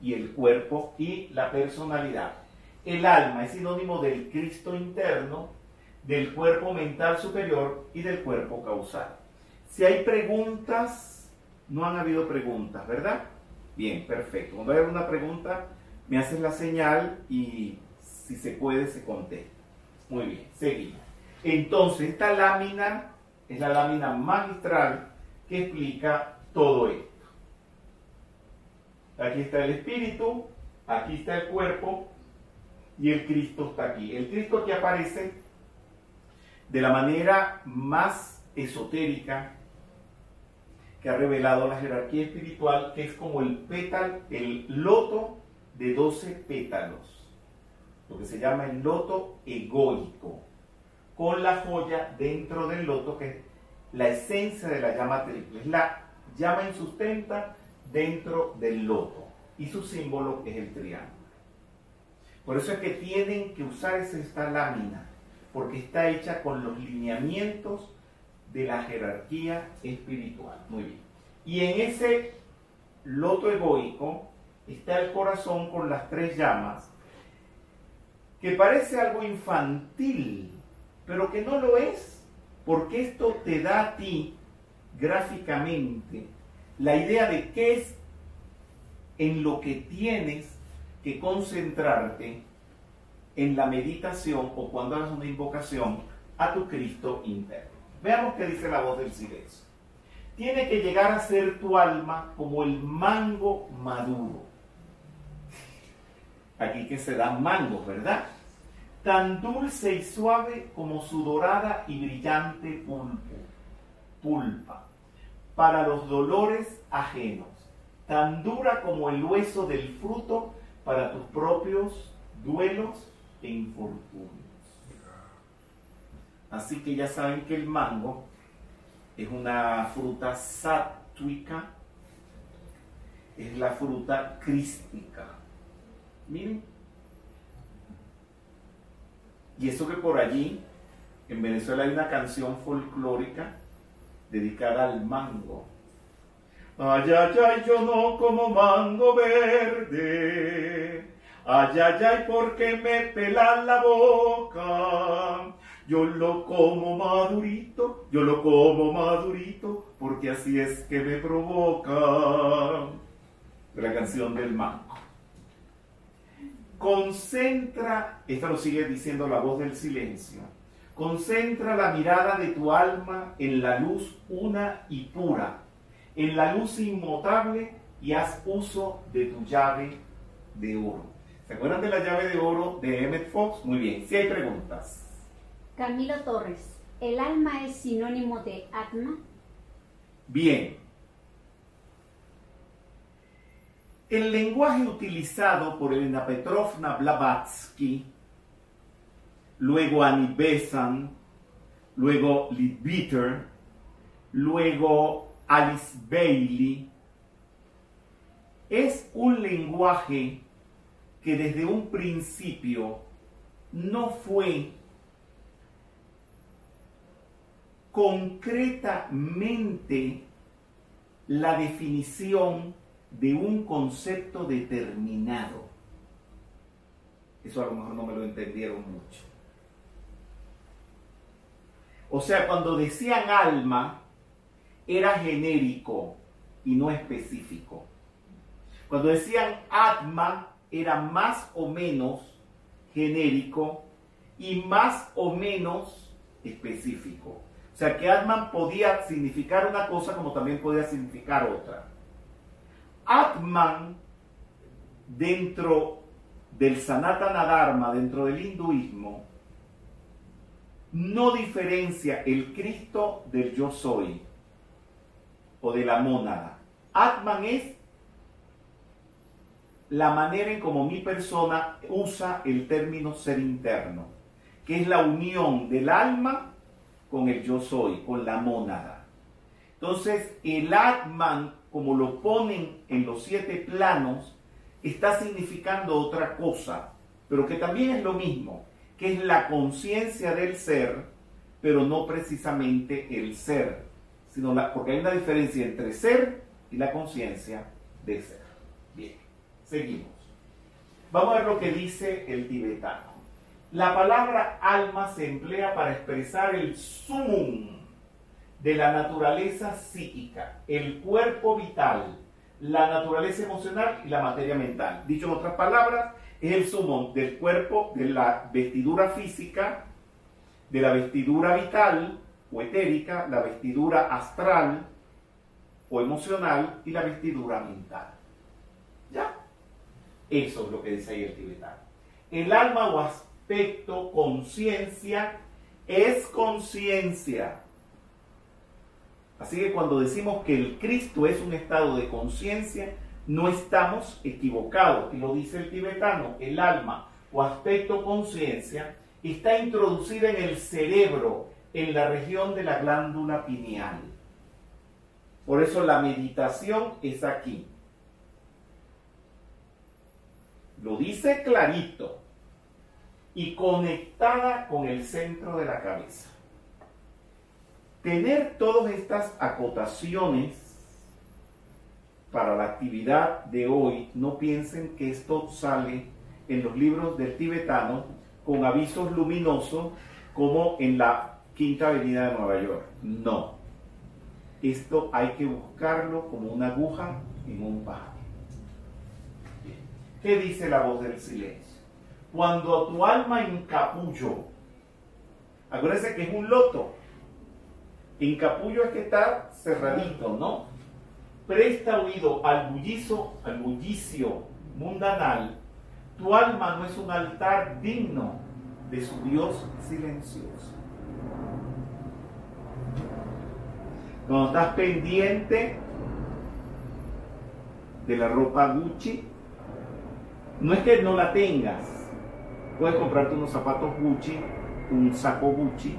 y el cuerpo y la personalidad. El alma es sinónimo del Cristo interno, del cuerpo mental superior y del cuerpo causal. Si hay preguntas, no han habido preguntas, ¿verdad? Bien, perfecto. Cuando hay una pregunta, me haces la señal y si se puede, se contesta. Muy bien, seguimos. Entonces, esta lámina es la lámina magistral que explica todo esto. Aquí está el espíritu, aquí está el cuerpo y el Cristo está aquí. El Cristo que aparece de la manera más esotérica que ha revelado la jerarquía espiritual, que es como el pétal, el loto de 12 pétalos, lo que se llama el loto egoico, con la joya dentro del loto que es la esencia de la llama triple, es la llama insustenta dentro del loto y su símbolo es el triángulo. Por eso es que tienen que usar esta lámina, porque está hecha con los lineamientos de la jerarquía espiritual. Muy bien. Y en ese loto egoico está el corazón con las tres llamas, que parece algo infantil, pero que no lo es, porque esto te da a ti gráficamente la idea de qué es en lo que tienes que concentrarte en la meditación o cuando hagas una invocación a tu Cristo interno. Veamos qué dice la voz del silencio. Tiene que llegar a ser tu alma como el mango maduro. Aquí que se dan mangos, ¿verdad? Tan dulce y suave como su dorada y brillante pulpo, pulpa, para los dolores ajenos, tan dura como el hueso del fruto para tus propios duelos e infortunios. Así que ya saben que el mango es una fruta sátuica, es la fruta crística. Miren. Y eso que por allí, en Venezuela hay una canción folclórica dedicada al mango. Ay, ay, ay, yo no como mango verde. Ay, ay, ay, porque me pelan la boca. Yo lo como madurito, yo lo como madurito, porque así es que me provoca. La canción del mango. Concentra, esta lo sigue diciendo la voz del silencio, concentra la mirada de tu alma en la luz una y pura, en la luz inmutable y haz uso de tu llave de oro. ¿Se acuerdan de la llave de oro de Emmett Fox? Muy bien, si hay preguntas. Camilo Torres, ¿el alma es sinónimo de Atma? Bien. El lenguaje utilizado por Elena Petrovna Blavatsky, luego Annie Besant, luego Leadbeater, luego Alice Bailey, es un lenguaje que desde un principio no fue concretamente la definición de un concepto determinado. Eso a lo mejor no me lo entendieron mucho. O sea, cuando decían alma, era genérico y no específico. Cuando decían atma, era más o menos genérico y más o menos específico. O sea, que Atman podía significar una cosa como también podía significar otra. Atman, dentro del Sanatana Dharma, dentro del hinduismo, no diferencia el Cristo del yo soy o de la mónada. Atman es la manera en como mi persona usa el término ser interno, que es la unión del alma con el yo soy, con la mónada. Entonces, el Atman, como lo ponen en los siete planos, está significando otra cosa, pero que también es lo mismo, que es la conciencia del ser, pero no precisamente el ser, sino la, porque hay una diferencia entre ser y la conciencia de ser. Bien, seguimos. Vamos a ver lo que dice el tibetano. La palabra alma se emplea para expresar el sumum de la naturaleza psíquica, el cuerpo vital, la naturaleza emocional y la materia mental. Dicho en otras palabras, es el sumum del cuerpo, de la vestidura física, de la vestidura vital o etérica, la vestidura astral o emocional y la vestidura mental. ¿Ya? Eso es lo que dice ahí el tibetano. El alma o aspecto, conciencia, es conciencia. Así que cuando decimos que el Cristo es un estado de conciencia, no estamos equivocados. Y lo dice el tibetano, el alma o aspecto conciencia está introducida en el cerebro, en la región de la glándula pineal. Por eso la meditación es aquí. Lo dice clarito y conectada con el centro de la cabeza. Tener todas estas acotaciones para la actividad de hoy, no piensen que esto sale en los libros del tibetano con avisos luminosos como en la Quinta Avenida de Nueva York. No. Esto hay que buscarlo como una aguja en un pajar. ¿Qué dice la voz del silencio? Cuando tu alma encapullo, acuérdense que es un loto. Encapullo es que está cerradito, ¿no? Presta oído al bullizo, al bullicio mundanal. Tu alma no es un altar digno de su Dios silencioso. Cuando estás pendiente de la ropa Gucci, no es que no la tengas. Puedes comprarte unos zapatos Gucci, un saco Gucci,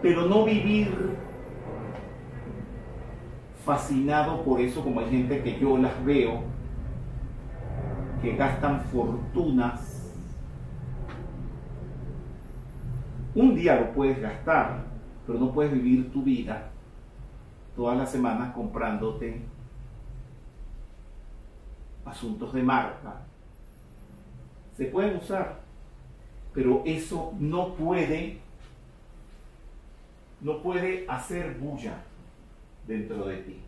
pero no vivir fascinado por eso como hay gente que yo las veo que gastan fortunas. Un día lo puedes gastar, pero no puedes vivir tu vida todas las semanas comprándote asuntos de marca. Se pueden usar, pero eso no puede no puede hacer bulla dentro de ti.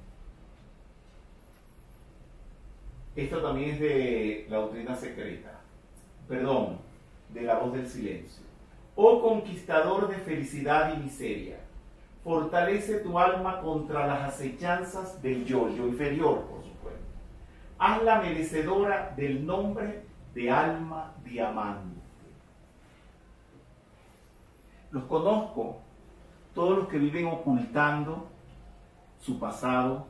Esto también es de la doctrina secreta, perdón, de la voz del silencio. Oh conquistador de felicidad y miseria, fortalece tu alma contra las acechanzas del yo, yo inferior, por supuesto. Hazla merecedora del nombre de alma diamante. Los conozco, todos los que viven ocultando su pasado,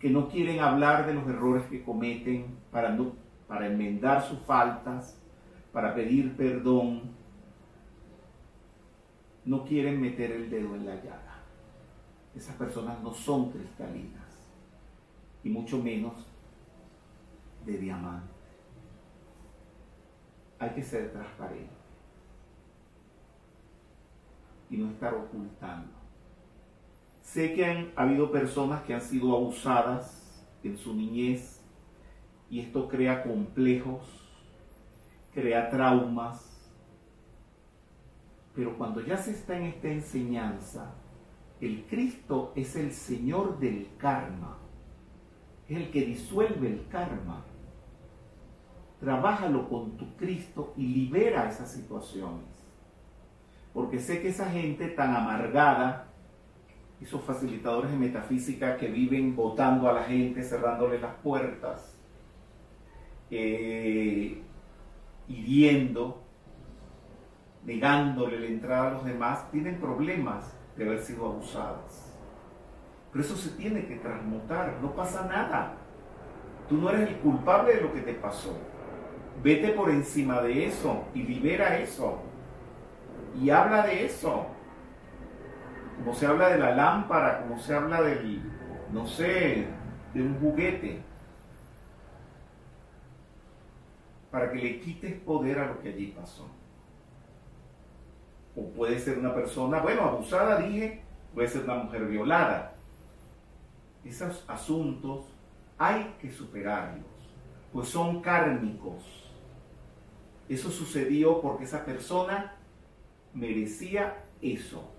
que no quieren hablar de los errores que cometen para, no, para enmendar sus faltas, para pedir perdón, no quieren meter el dedo en la llaga. Esas personas no son cristalinas, y mucho menos de diamante. Hay que ser transparente y no estar ocultando. Sé que han habido personas que han sido abusadas en su niñez y esto crea complejos, crea traumas. Pero cuando ya se está en esta enseñanza, el Cristo es el Señor del karma, es el que disuelve el karma. Trabájalo con tu Cristo y libera esas situaciones. Porque sé que esa gente tan amargada, esos facilitadores de metafísica que viven votando a la gente, cerrándole las puertas, eh, hiriendo, negándole la entrada a los demás, tienen problemas de haber sido abusadas. Pero eso se tiene que transmutar, no pasa nada. Tú no eres el culpable de lo que te pasó. Vete por encima de eso y libera eso. Y habla de eso como se habla de la lámpara, como se habla del, no sé, de un juguete, para que le quites poder a lo que allí pasó. O puede ser una persona, bueno, abusada dije, puede ser una mujer violada. Esos asuntos hay que superarlos, pues son kármicos. Eso sucedió porque esa persona merecía eso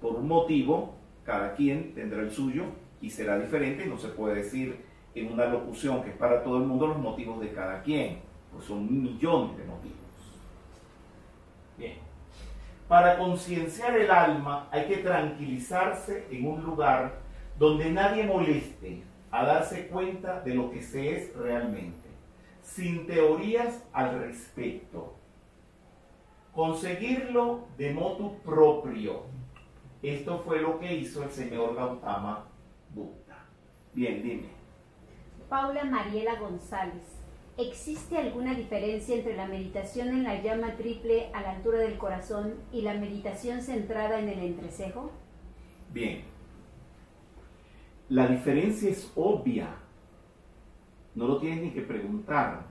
por un motivo, cada quien tendrá el suyo y será diferente, no se puede decir en una locución que es para todo el mundo los motivos de cada quien, pues son millones de motivos. Bien. Para concienciar el alma hay que tranquilizarse en un lugar donde nadie moleste a darse cuenta de lo que se es realmente, sin teorías al respecto. Conseguirlo de modo propio, esto fue lo que hizo el señor Gautama Buddha. Bien, dime. Paula Mariela González. ¿Existe alguna diferencia entre la meditación en la llama triple a la altura del corazón y la meditación centrada en el entrecejo? Bien. La diferencia es obvia. No lo tienes ni que preguntar.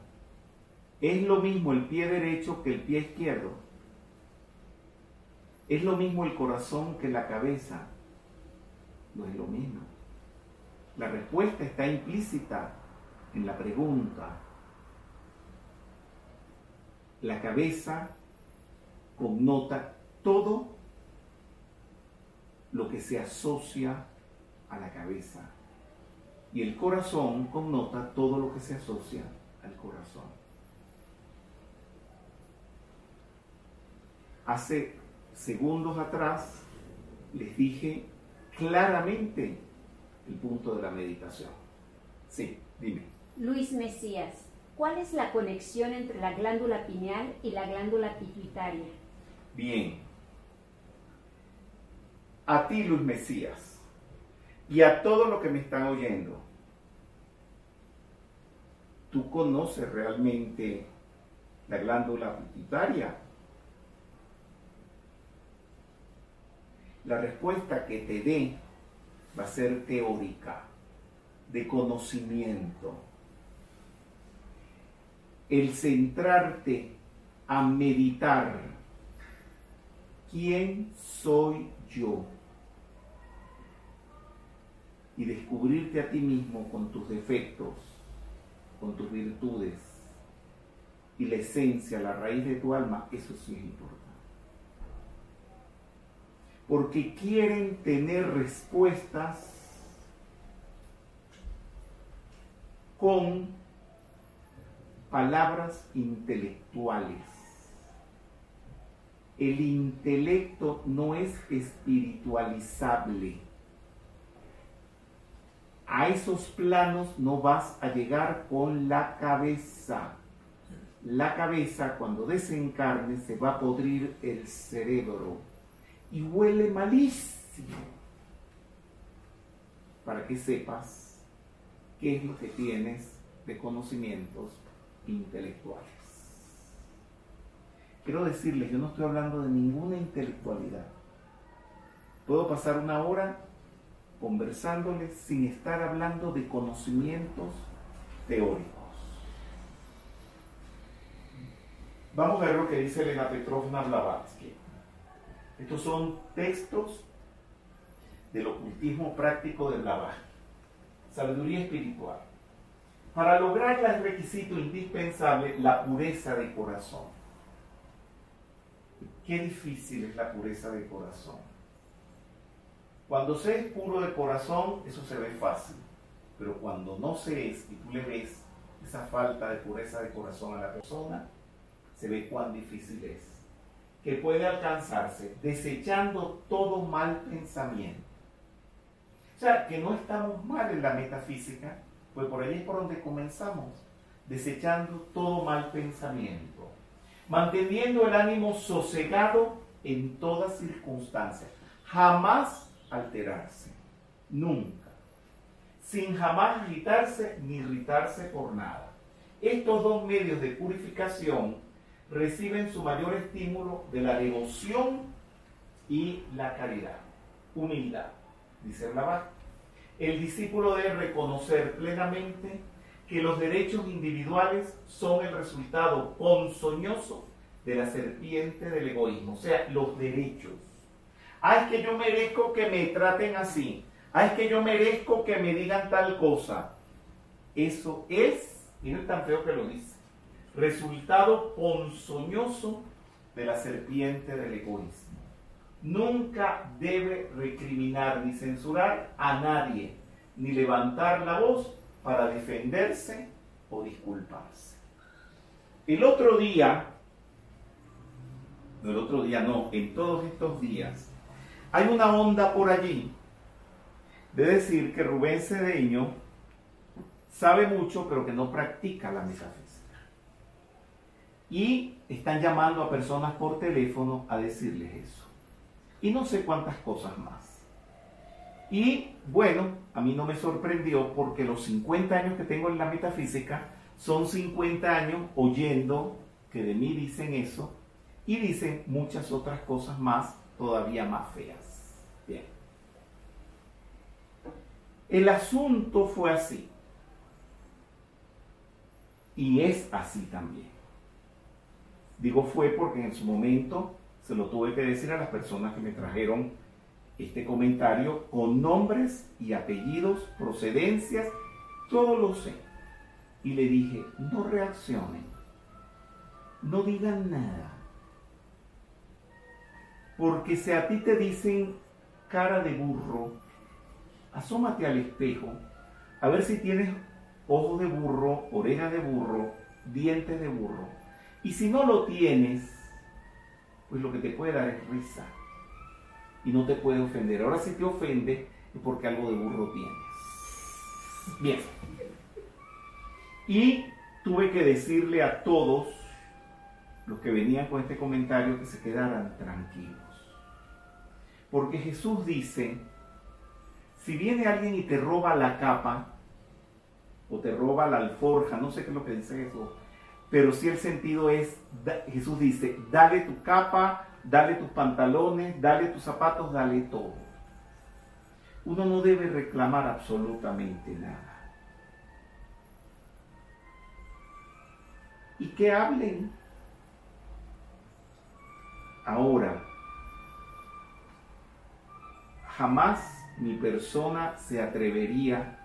Es lo mismo el pie derecho que el pie izquierdo. ¿Es lo mismo el corazón que la cabeza? No es lo mismo. La respuesta está implícita en la pregunta. La cabeza connota todo lo que se asocia a la cabeza. Y el corazón connota todo lo que se asocia al corazón. Hace segundos atrás les dije claramente el punto de la meditación. Sí, dime. Luis Mesías, ¿cuál es la conexión entre la glándula pineal y la glándula pituitaria? Bien. A ti, Luis Mesías, y a todos los que me están oyendo, ¿tú conoces realmente la glándula pituitaria? La respuesta que te dé va a ser teórica, de conocimiento. El centrarte a meditar, ¿quién soy yo? Y descubrirte a ti mismo con tus defectos, con tus virtudes y la esencia, la raíz de tu alma, eso sí es importante porque quieren tener respuestas con palabras intelectuales. El intelecto no es espiritualizable. A esos planos no vas a llegar con la cabeza. La cabeza cuando desencarne se va a podrir el cerebro y huele malísimo. Para que sepas qué es lo que tienes de conocimientos intelectuales. Quiero decirles, yo no estoy hablando de ninguna intelectualidad. Puedo pasar una hora conversándoles sin estar hablando de conocimientos teóricos. Vamos a ver lo que dice Elena Petrovna Blavatsky. Estos son textos del ocultismo práctico de Blavatsky. Sabiduría espiritual. Para lograrla es requisito indispensable la pureza de corazón. Qué difícil es la pureza de corazón. Cuando se es puro de corazón, eso se ve fácil. Pero cuando no se es y tú le ves esa falta de pureza de corazón a la persona, se ve cuán difícil es que puede alcanzarse desechando todo mal pensamiento. O sea, que no estamos mal en la metafísica, pues por ahí es por donde comenzamos, desechando todo mal pensamiento, manteniendo el ánimo sosegado en todas circunstancias, jamás alterarse, nunca, sin jamás agitarse ni irritarse por nada. Estos dos medios de purificación reciben su mayor estímulo de la devoción y la caridad. Humildad, dice Blavatsky. El discípulo debe reconocer plenamente que los derechos individuales son el resultado ponzoñoso de la serpiente del egoísmo, o sea, los derechos. Ah, es que yo merezco que me traten así. Ah, es que yo merezco que me digan tal cosa. Eso es, y no es tan feo que lo dice, resultado ponzoñoso de la serpiente del egoísmo. Nunca debe recriminar ni censurar a nadie, ni levantar la voz para defenderse o disculparse. El otro día, no el otro día no, en todos estos días, hay una onda por allí de decir que Rubén Cedeño sabe mucho pero que no practica la metafísica y están llamando a personas por teléfono a decirles eso. Y no sé cuántas cosas más. Y bueno, a mí no me sorprendió porque los 50 años que tengo en la metafísica son 50 años oyendo que de mí dicen eso y dicen muchas otras cosas más todavía más feas. Bien. El asunto fue así. Y es así también. Digo fue porque en su momento se lo tuve que decir a las personas que me trajeron este comentario con nombres y apellidos, procedencias, todo lo sé. Y le dije, no reaccionen, no digan nada. Porque si a ti te dicen cara de burro, asómate al espejo a ver si tienes ojos de burro, orejas de burro, dientes de burro. Y si no lo tienes, pues lo que te puede dar es risa. Y no te puede ofender. Ahora si te ofende es porque algo de burro tienes. Bien. Y tuve que decirle a todos los que venían con este comentario que se quedaran tranquilos. Porque Jesús dice, si viene alguien y te roba la capa, o te roba la alforja, no sé qué es lo que dice Jesús, pero si el sentido es, Jesús dice, dale tu capa, dale tus pantalones, dale tus zapatos, dale todo. Uno no debe reclamar absolutamente nada. Y que hablen. Ahora, jamás mi persona se atrevería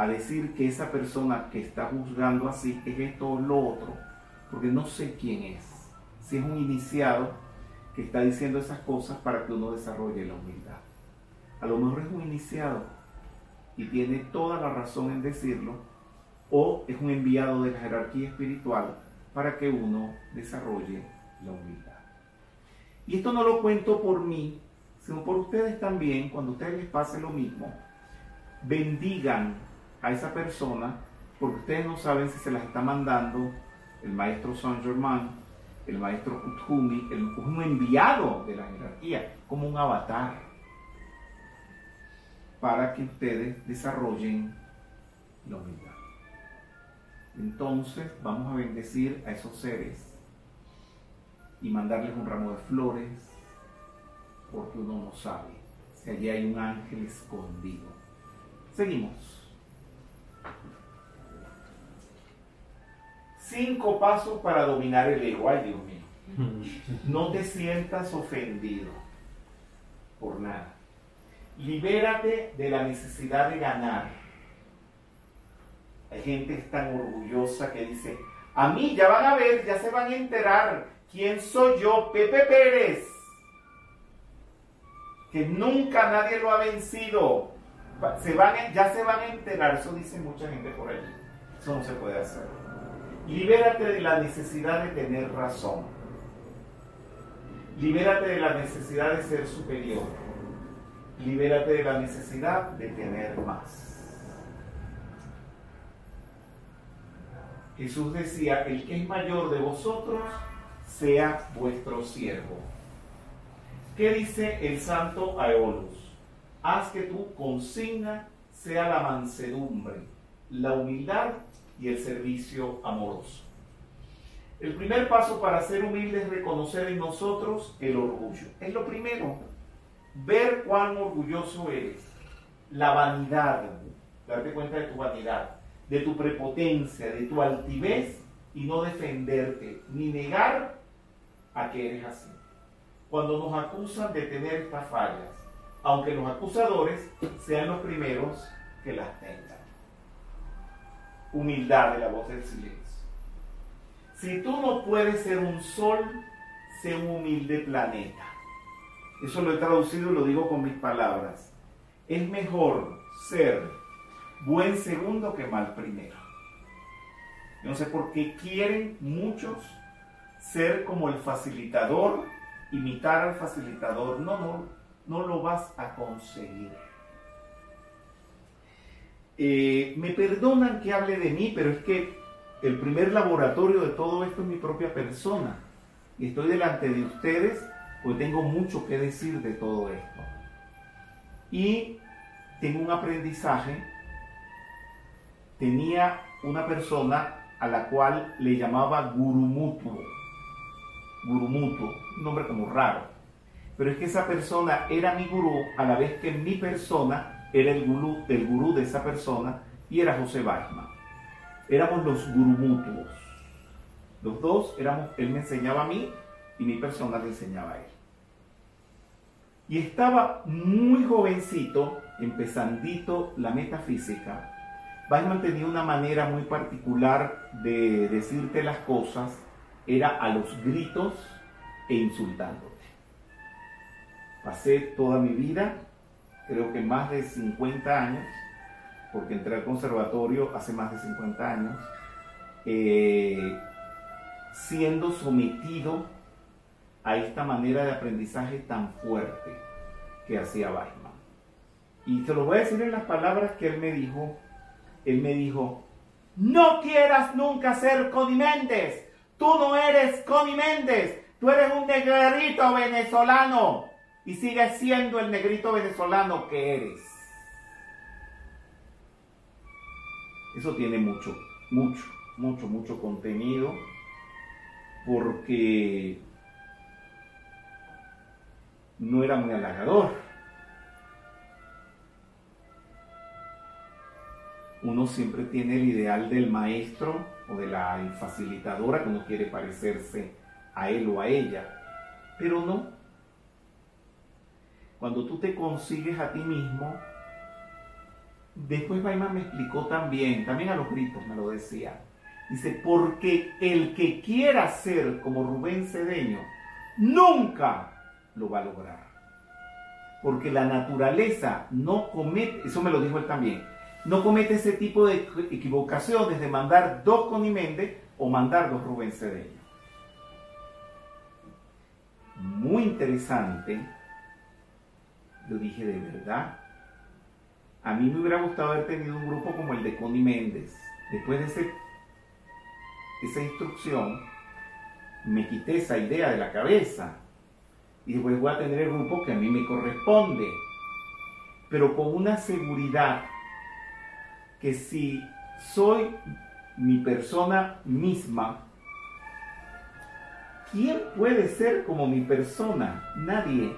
a decir que esa persona que está juzgando así es esto o lo otro, porque no sé quién es. Si es un iniciado que está diciendo esas cosas para que uno desarrolle la humildad. A lo mejor es un iniciado y tiene toda la razón en decirlo, o es un enviado de la jerarquía espiritual para que uno desarrolle la humildad. Y esto no lo cuento por mí, sino por ustedes también, cuando a ustedes les pase lo mismo, bendigan a esa persona porque ustedes no saben si se las está mandando el maestro Saint Germain, el maestro Kuthumi, el, un enviado de la jerarquía, como un avatar, para que ustedes desarrollen la humildad. Entonces vamos a bendecir a esos seres y mandarles un ramo de flores, porque uno no sabe si allí hay un ángel escondido. Seguimos. Cinco pasos para dominar el ego. Ay, Dios mío. No te sientas ofendido por nada. Libérate de la necesidad de ganar. Hay gente tan orgullosa que dice, a mí ya van a ver, ya se van a enterar quién soy yo, Pepe Pérez. Que nunca nadie lo ha vencido. Se van, ya se van a enterar, eso dice mucha gente por allí. Eso no se puede hacer. Libérate de la necesidad de tener razón. Libérate de la necesidad de ser superior. Libérate de la necesidad de tener más. Jesús decía, el que es mayor de vosotros, sea vuestro siervo. ¿Qué dice el santo Aeolus? Haz que tu consigna sea la mansedumbre, la humildad y el servicio amoroso. El primer paso para ser humilde es reconocer en nosotros el orgullo. Es lo primero. Ver cuán orgulloso eres. La vanidad. Darte cuenta de tu vanidad, de tu prepotencia, de tu altivez y no defenderte ni negar a que eres así. Cuando nos acusan de tener estas fallas, aunque los acusadores sean los primeros que las tengan humildad de la voz del silencio. Si tú no puedes ser un sol, sé un humilde planeta. Eso lo he traducido y lo digo con mis palabras. Es mejor ser buen segundo que mal primero. no sé por qué quieren muchos ser como el facilitador, imitar al facilitador. No, no, no lo vas a conseguir. Eh, me perdonan que hable de mí, pero es que el primer laboratorio de todo esto es mi propia persona. Y estoy delante de ustedes, pues tengo mucho que decir de todo esto. Y tengo un aprendizaje. Tenía una persona a la cual le llamaba Gurumutu. Gurumutu, un nombre como raro. Pero es que esa persona era mi gurú a la vez que mi persona era el gurú, el gurú de esa persona y era José Bachman. Éramos los gurumutuos. Los dos éramos, él me enseñaba a mí y mi persona le enseñaba a él. Y estaba muy jovencito, empezandito la metafísica. Bachman tenía una manera muy particular de decirte las cosas, era a los gritos e insultándote. Pasé toda mi vida creo que más de 50 años, porque entré al conservatorio hace más de 50 años, eh, siendo sometido a esta manera de aprendizaje tan fuerte que hacía Weisman. Y te lo voy a decir en las palabras que él me dijo. Él me dijo, no quieras nunca ser Connie Méndez. Tú no eres Connie Méndez. Tú eres un negrito venezolano. Y sigues siendo el negrito venezolano que eres. Eso tiene mucho, mucho, mucho, mucho contenido. Porque no era muy halagador. Uno siempre tiene el ideal del maestro o de la facilitadora que uno quiere parecerse a él o a ella, pero no. Cuando tú te consigues a ti mismo, después Weimar me explicó también, también a los gritos me lo decía, dice, porque el que quiera ser como Rubén Cedeño, nunca lo va a lograr. Porque la naturaleza no comete, eso me lo dijo él también, no comete ese tipo de equivocaciones de mandar dos Conimende o mandar dos Rubén Cedeño. Muy interesante. Yo dije, de verdad. A mí me hubiera gustado haber tenido un grupo como el de Connie Méndez. Después de esa instrucción, me quité esa idea de la cabeza y después voy a tener el grupo que a mí me corresponde, pero con una seguridad que si soy mi persona misma, ¿quién puede ser como mi persona? Nadie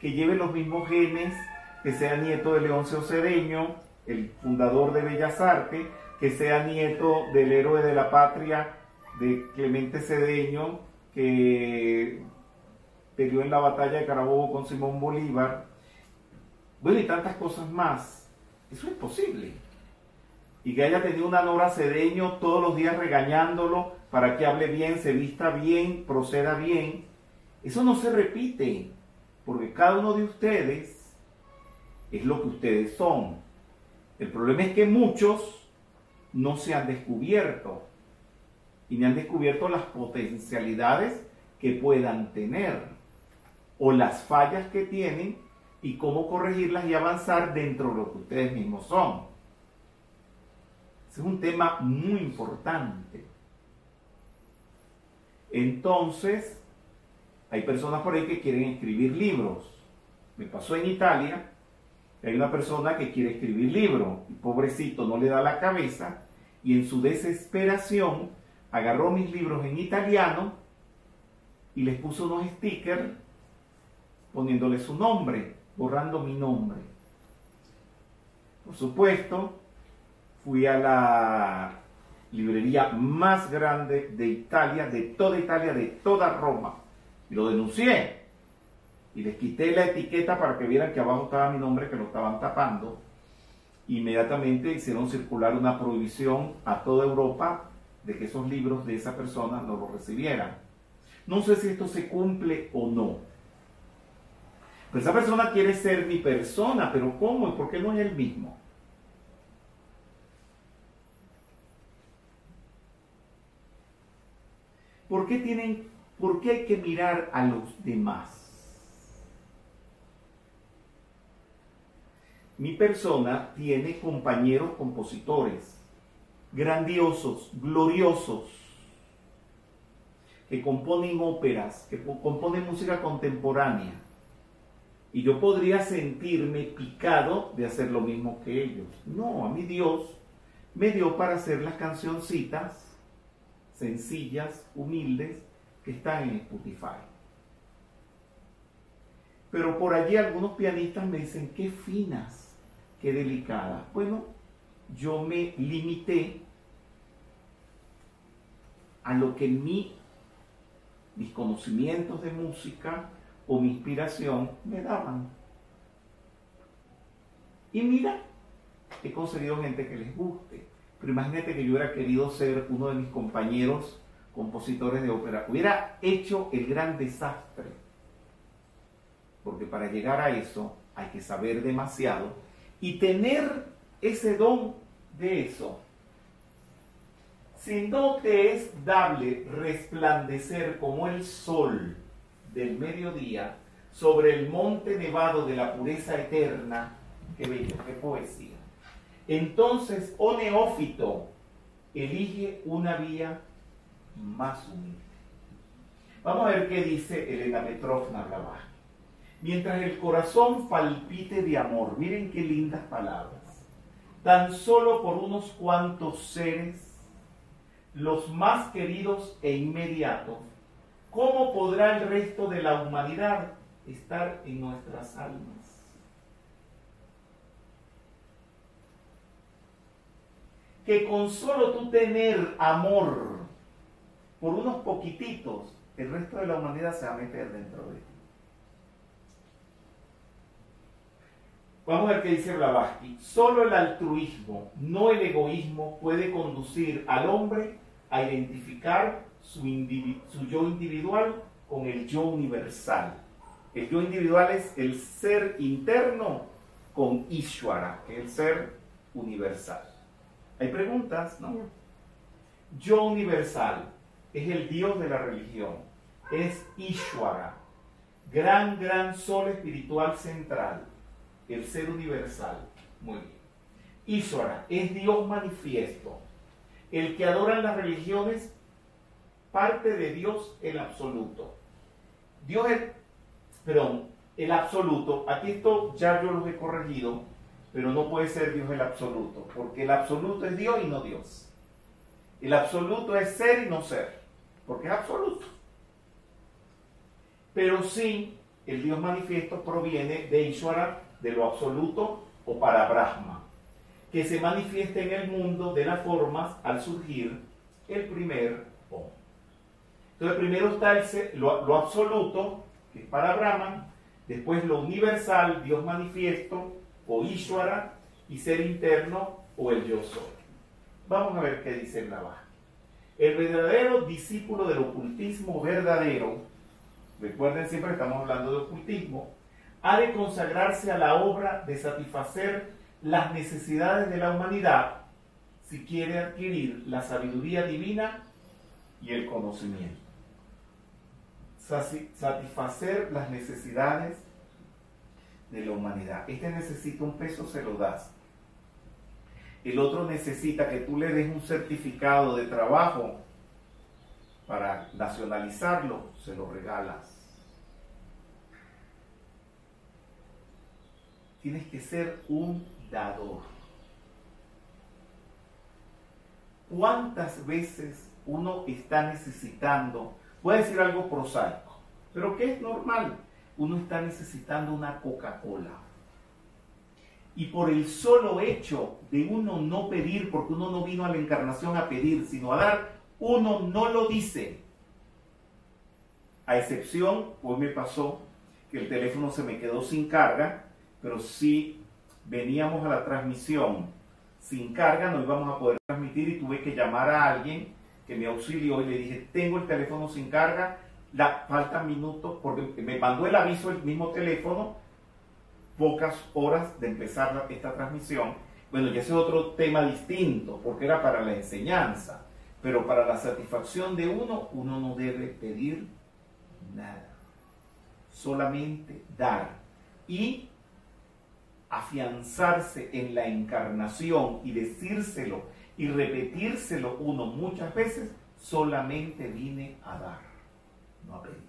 que lleve los mismos genes, que sea nieto de Leoncio Cedeño, el fundador de Bellas Artes, que sea nieto del héroe de la patria de Clemente Cedeño, que peleó en la batalla de Carabobo con Simón Bolívar, bueno, y tantas cosas más. Eso es posible. Y que haya tenido una Nora Cedeño todos los días regañándolo para que hable bien, se vista bien, proceda bien. Eso no se repite, porque cada uno de ustedes es lo que ustedes son. El problema es que muchos no se han descubierto y ni han descubierto las potencialidades que puedan tener o las fallas que tienen y cómo corregirlas y avanzar dentro de lo que ustedes mismos son. Ese es un tema muy importante. Entonces, hay personas por ahí que quieren escribir libros. Me pasó en Italia, hay una persona que quiere escribir libros, y pobrecito no le da la cabeza, y en su desesperación agarró mis libros en italiano y les puso unos stickers poniéndole su nombre, borrando mi nombre. Por supuesto, fui a la librería más grande de Italia, de toda Italia, de toda Roma, y lo denuncié. Y les quité la etiqueta para que vieran que abajo estaba mi nombre, que lo estaban tapando. Inmediatamente hicieron circular una prohibición a toda Europa de que esos libros de esa persona no los recibieran. No sé si esto se cumple o no, pues esa persona quiere ser mi persona, pero ¿cómo? ¿Y por qué no es el mismo? ¿Por qué, tienen, ¿Por qué hay que mirar a los demás? Mi persona tiene compañeros compositores, grandiosos, gloriosos, que componen óperas, que componen música contemporánea y yo podría sentirme picado de hacer lo mismo que ellos. No, a mi Dios me dio para hacer las cancioncitas sencillas, humildes, que están en Spotify. Pero por allí algunos pianistas me dicen, qué finas, qué delicadas. Bueno, yo me limité a lo que mi, mis conocimientos de música o mi inspiración me daban. Y mira, he conseguido gente que les guste. Pero imagínate que yo hubiera querido ser uno de mis compañeros compositores de ópera. Hubiera hecho el gran desastre. Porque para llegar a eso hay que saber demasiado y tener ese don de eso. Si no te es dable resplandecer como el sol del mediodía sobre el monte nevado de la pureza eterna, qué bello, qué poesía. Entonces, oh neófito, elige una vía más humilde. Vamos a ver qué dice Elena Petrovna Blavatsky. Mientras el corazón palpite de amor, miren qué lindas palabras, tan solo por unos cuantos seres, los más queridos e inmediatos, ¿cómo podrá el resto de la humanidad estar en nuestras almas? Que con solo tú tener amor por unos poquititos, el resto de la humanidad se va a meter dentro de ti. Vamos a ver qué dice Blavatsky. Solo el altruismo, no el egoísmo, puede conducir al hombre a identificar su, su, yo individual con el yo universal. El yo individual es el ser interno con Ishwara, que es el ser universal. ¿Hay preguntas? No. Yo universal es el Dios de la religión, es Ishwara, gran, gran sol espiritual central, el ser universal. Muy bien. Ishwara es Dios manifiesto, el que adoran las religiones, parte de Dios el absoluto. Dios es, perdón, el absoluto, aquí esto ya yo los he corregido, pero no puede ser Dios el absoluto, porque el absoluto es Dios y no Dios. El absoluto es ser y no ser porque es absoluto. Pero sí, el Dios manifiesto proviene de Ishvara, de lo absoluto o para Brahma, que se manifiesta en el mundo de las formas al surgir el primer Om. Entonces primero está lo, absoluto, que es para Brahman, después lo universal, Dios manifiesto, o Ishvara, y ser interno, o el yo soy. Vamos a ver qué dice el Navaja. El verdadero discípulo del ocultismo verdadero, recuerden siempre estamos hablando de ocultismo, ha de consagrarse a la obra de satisfacer las necesidades de la humanidad si quiere adquirir la sabiduría divina y el conocimiento. Satisfacer las necesidades de la humanidad. Este necesita un peso, se lo das el otro necesita que tú le des un certificado de trabajo para nacionalizarlo, se lo regalas. Tienes que ser un dador. ¿Cuántas veces uno está necesitando, voy a decir algo prosaico, pero que es normal, uno está necesitando una Coca-Cola y por el solo hecho de uno no pedir, porque uno no vino a la encarnación a pedir, sino a dar, uno no lo dice. A excepción, hoy me pasó que el teléfono se me quedó sin carga, pero si veníamos a la transmisión sin carga, no íbamos a poder transmitir y tuve que llamar a alguien que me auxilió y le dije, tengo el teléfono sin carga, la, faltan minutos, porque me mandó el aviso el mismo teléfono, pocas horas de empezar esta transmisión. Bueno, ya ese es otro tema distinto, porque era para la enseñanza, pero para la satisfacción de uno, uno no debe pedir nada, solamente dar y afianzarse en la encarnación y decírselo y repetírselo uno muchas veces, solamente vine a dar, no a pedir.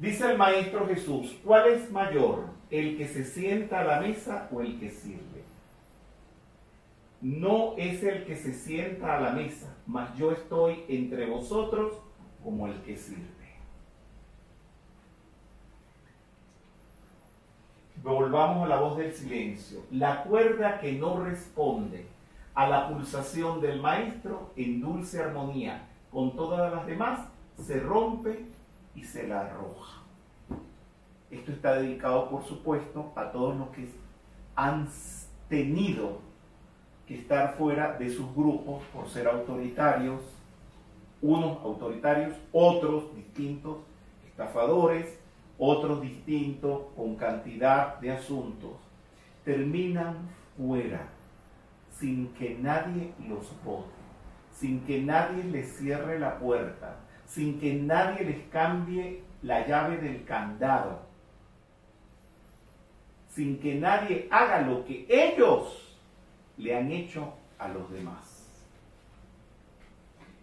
Dice el Maestro Jesús, ¿cuál es mayor, el que se sienta a la mesa o el que sirve? No es el que se sienta a la mesa, mas yo estoy entre vosotros como el que sirve. Volvamos a la voz del silencio. La cuerda que no responde a la pulsación del maestro en dulce armonía con todas las demás se rompe y se la arroja. Esto está dedicado, por supuesto, a todos los que han tenido que estar fuera de sus grupos por ser autoritarios, unos autoritarios, otros distintos, estafadores, otros distintos, con cantidad de asuntos, terminan fuera, sin que nadie los vote, sin que nadie les cierre la puerta, sin que nadie les cambie la llave del candado, sin que nadie haga lo que ellos le han hecho a los demás.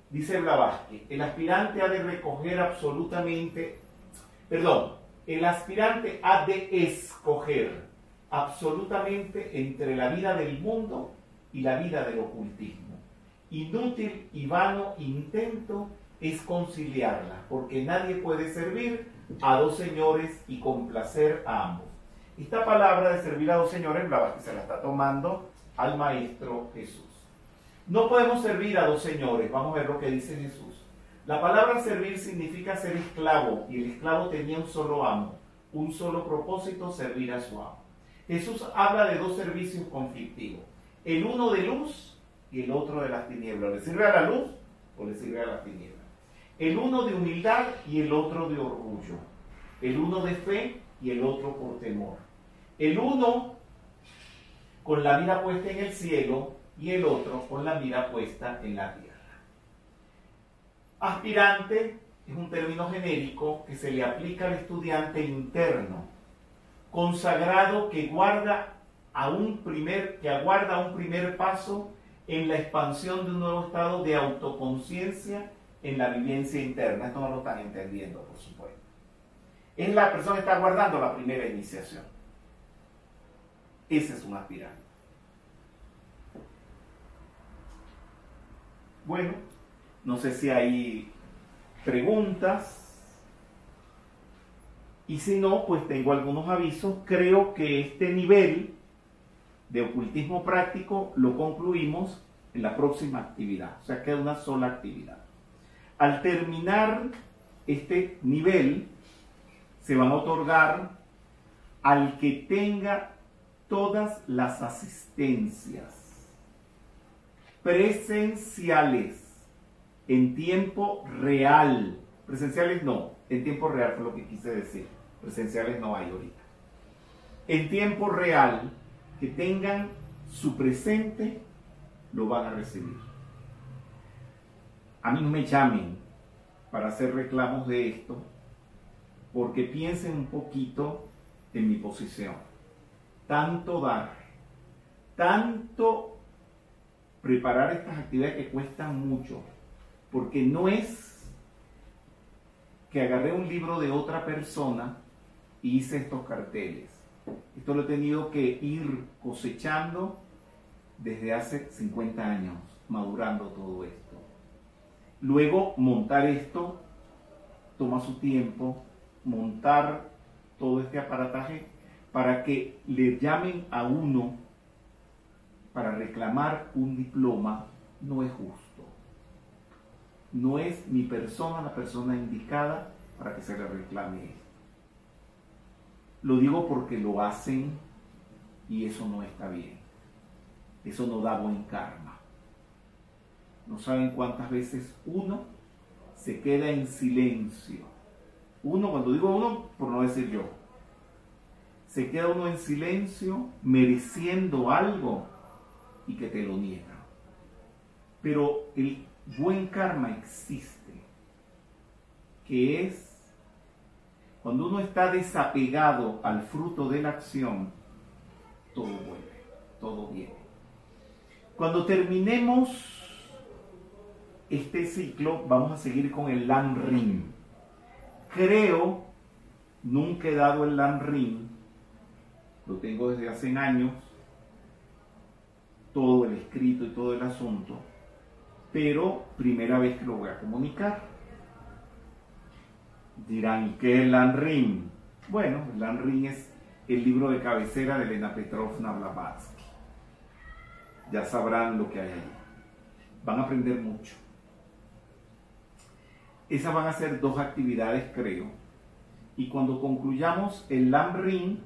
Dice Blavatsky, el aspirante ha de recoger absolutamente, perdón, el aspirante ha de escoger absolutamente entre la vida del mundo y la vida del ocultismo. Inútil y vano intento es conciliarla, porque nadie puede servir a dos señores y complacer a ambos. Esta palabra de servir a dos señores, se la está tomando al Maestro Jesús. No podemos servir a dos señores, vamos a ver lo que dice Jesús. La palabra servir significa ser esclavo, y el esclavo tenía un solo amo, un solo propósito, servir a su amo. Jesús habla de dos servicios conflictivos, el uno de luz y el otro de las tinieblas. ¿Le sirve a la luz o le sirve a las tinieblas? El uno de humildad y el otro de orgullo. El uno de fe y el otro por temor. El uno con la mira puesta en el cielo y el otro con la mira puesta en la tierra. Aspirante es un término genérico que se le aplica al estudiante interno, consagrado que guarda a un primer, que aguarda un primer paso en la expansión de un nuevo estado de autoconciencia en la vivencia interna. Esto no lo están entendiendo, por supuesto. Es la persona que está guardando la primera iniciación. Ese es un aspirante. Bueno, no sé si hay preguntas. Y si no, pues tengo algunos avisos. Creo que este nivel de ocultismo práctico lo concluimos en la próxima actividad. O sea, queda una sola actividad. Al terminar este nivel, se van a otorgar al que tenga todas las asistencias presenciales en tiempo real. Presenciales no, en tiempo real fue lo que quise decir. Presenciales no hay ahorita. En tiempo real, que tengan su presente, lo van a recibir. A mí no me llamen para hacer reclamos de esto, porque piensen un poquito en mi posición. Tanto dar, tanto preparar estas actividades que cuestan mucho, porque no es que agarré un libro de otra persona y hice estos carteles. Esto lo he tenido que ir cosechando desde hace 50 años, madurando todo esto. Luego montar esto toma su tiempo, montar todo este aparataje para que le llamen a uno para reclamar un diploma no es justo. No es mi persona la persona indicada para que se le reclame esto. Lo digo porque lo hacen y eso no está bien. Eso no da buen karma. No saben cuántas veces uno se queda en silencio. Uno, cuando digo uno, por no decir yo, se queda uno en silencio mereciendo algo y que te lo niegan. Pero el buen karma existe, que es cuando uno está desapegado al fruto de la acción, todo vuelve, todo viene. Cuando terminemos este ciclo, vamos a seguir con el Lan Ring. Creo, nunca he dado el Lan Ring, lo tengo desde hace años, todo el escrito y todo el asunto, pero primera vez que lo voy a comunicar. Dirán, ¿qué es el Lanrim? Bueno, el Lanrim es el libro de cabecera de Elena Petrovna Blavatsky. Ya sabrán lo que hay ahí. Van a aprender mucho. Esas van a ser dos actividades, creo. Y cuando concluyamos el Lamrim,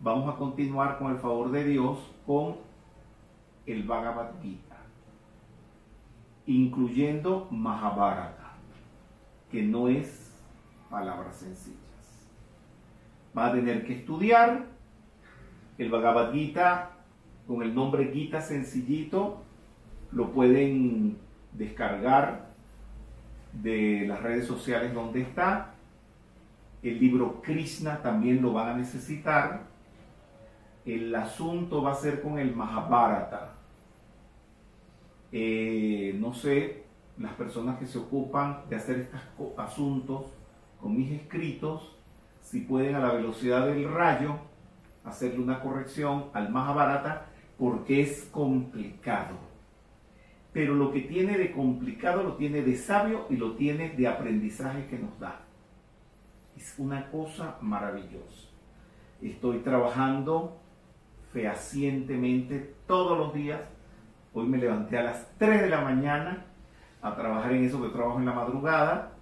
vamos a continuar con el favor de Dios con el Bhagavad Gita, incluyendo Mahabharata, que no es palabras sencillas. van a tener que estudiar el Bhagavad Gita con el nombre Gita sencillito, lo pueden descargar de las redes sociales donde está. El libro Krishna también lo van a necesitar. El asunto va a ser con el Mahabharata. Eh, no sé, las personas que se ocupan de hacer estos asuntos con mis escritos, si pueden a la velocidad del rayo hacerle una corrección al Mahabharata, porque es complicado. Pero lo que tiene de complicado lo tiene de sabio y lo tiene de aprendizaje que nos da. Es una cosa maravillosa. Estoy trabajando fehacientemente todos los días. Hoy me levanté a las 3 de la mañana a trabajar en eso que trabajo en la madrugada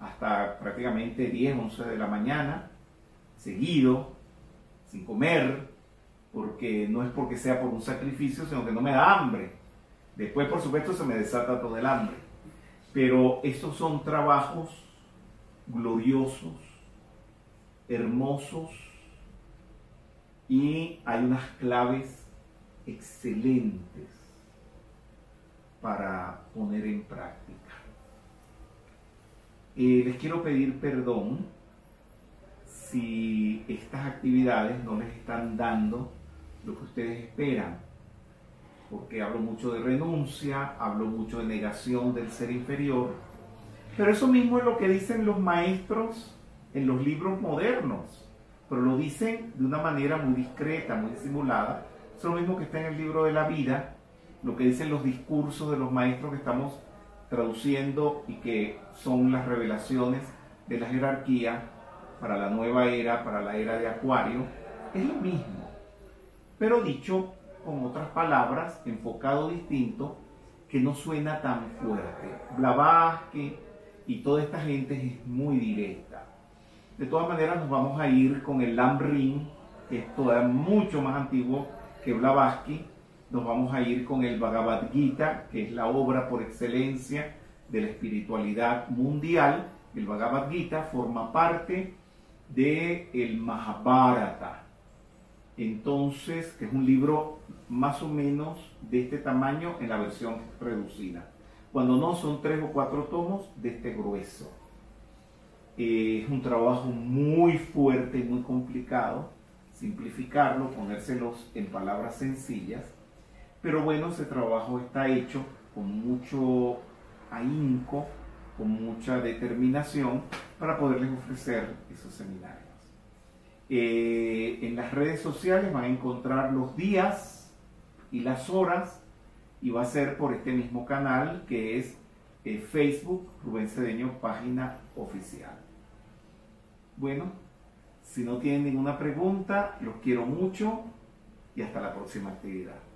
hasta prácticamente 10, 11 de la mañana, seguido, sin comer, porque no es porque sea por un sacrificio, sino que no me da hambre. Después, por supuesto, se me desata todo el hambre. Pero estos son trabajos gloriosos, hermosos, y hay unas claves excelentes para poner en práctica. Eh, les quiero pedir perdón si estas actividades no les están dando lo que ustedes esperan, porque hablo mucho de renuncia, hablo mucho de negación del ser inferior, pero eso mismo es lo que dicen los maestros en los libros modernos, pero lo dicen de una manera muy discreta, muy disimulada. Es lo mismo que está en el libro de la vida, lo que dicen los discursos de los maestros que estamos traduciendo y que son las revelaciones de la jerarquía para la nueva era, para la era de Acuario, es lo mismo, pero dicho con otras palabras, enfocado distinto, que no suena tan fuerte. Blavatsky y toda esta gente es muy directa. De todas maneras, nos vamos a ir con el Lamrim, que es todavía mucho más antiguo que Blavatsky, nos vamos a ir con el Bhagavad Gita, que es la obra por excelencia de la espiritualidad mundial. El Bhagavad Gita forma parte del el Mahabharata. Entonces, que es un libro más o menos de este tamaño en la versión reducida. Cuando no, son tres o cuatro tomos de este grueso. Eh, es un trabajo muy fuerte y muy complicado. Simplificarlo, ponérselos en palabras sencillas pero bueno, ese trabajo está hecho con mucho ahínco, con mucha determinación para poderles ofrecer esos seminarios. Eh, en las redes sociales van a encontrar los días y las horas y va a ser por este mismo canal que es eh, Facebook Rubén Cedeño, página oficial. Bueno, si no tienen ninguna pregunta, los quiero mucho y hasta la próxima actividad.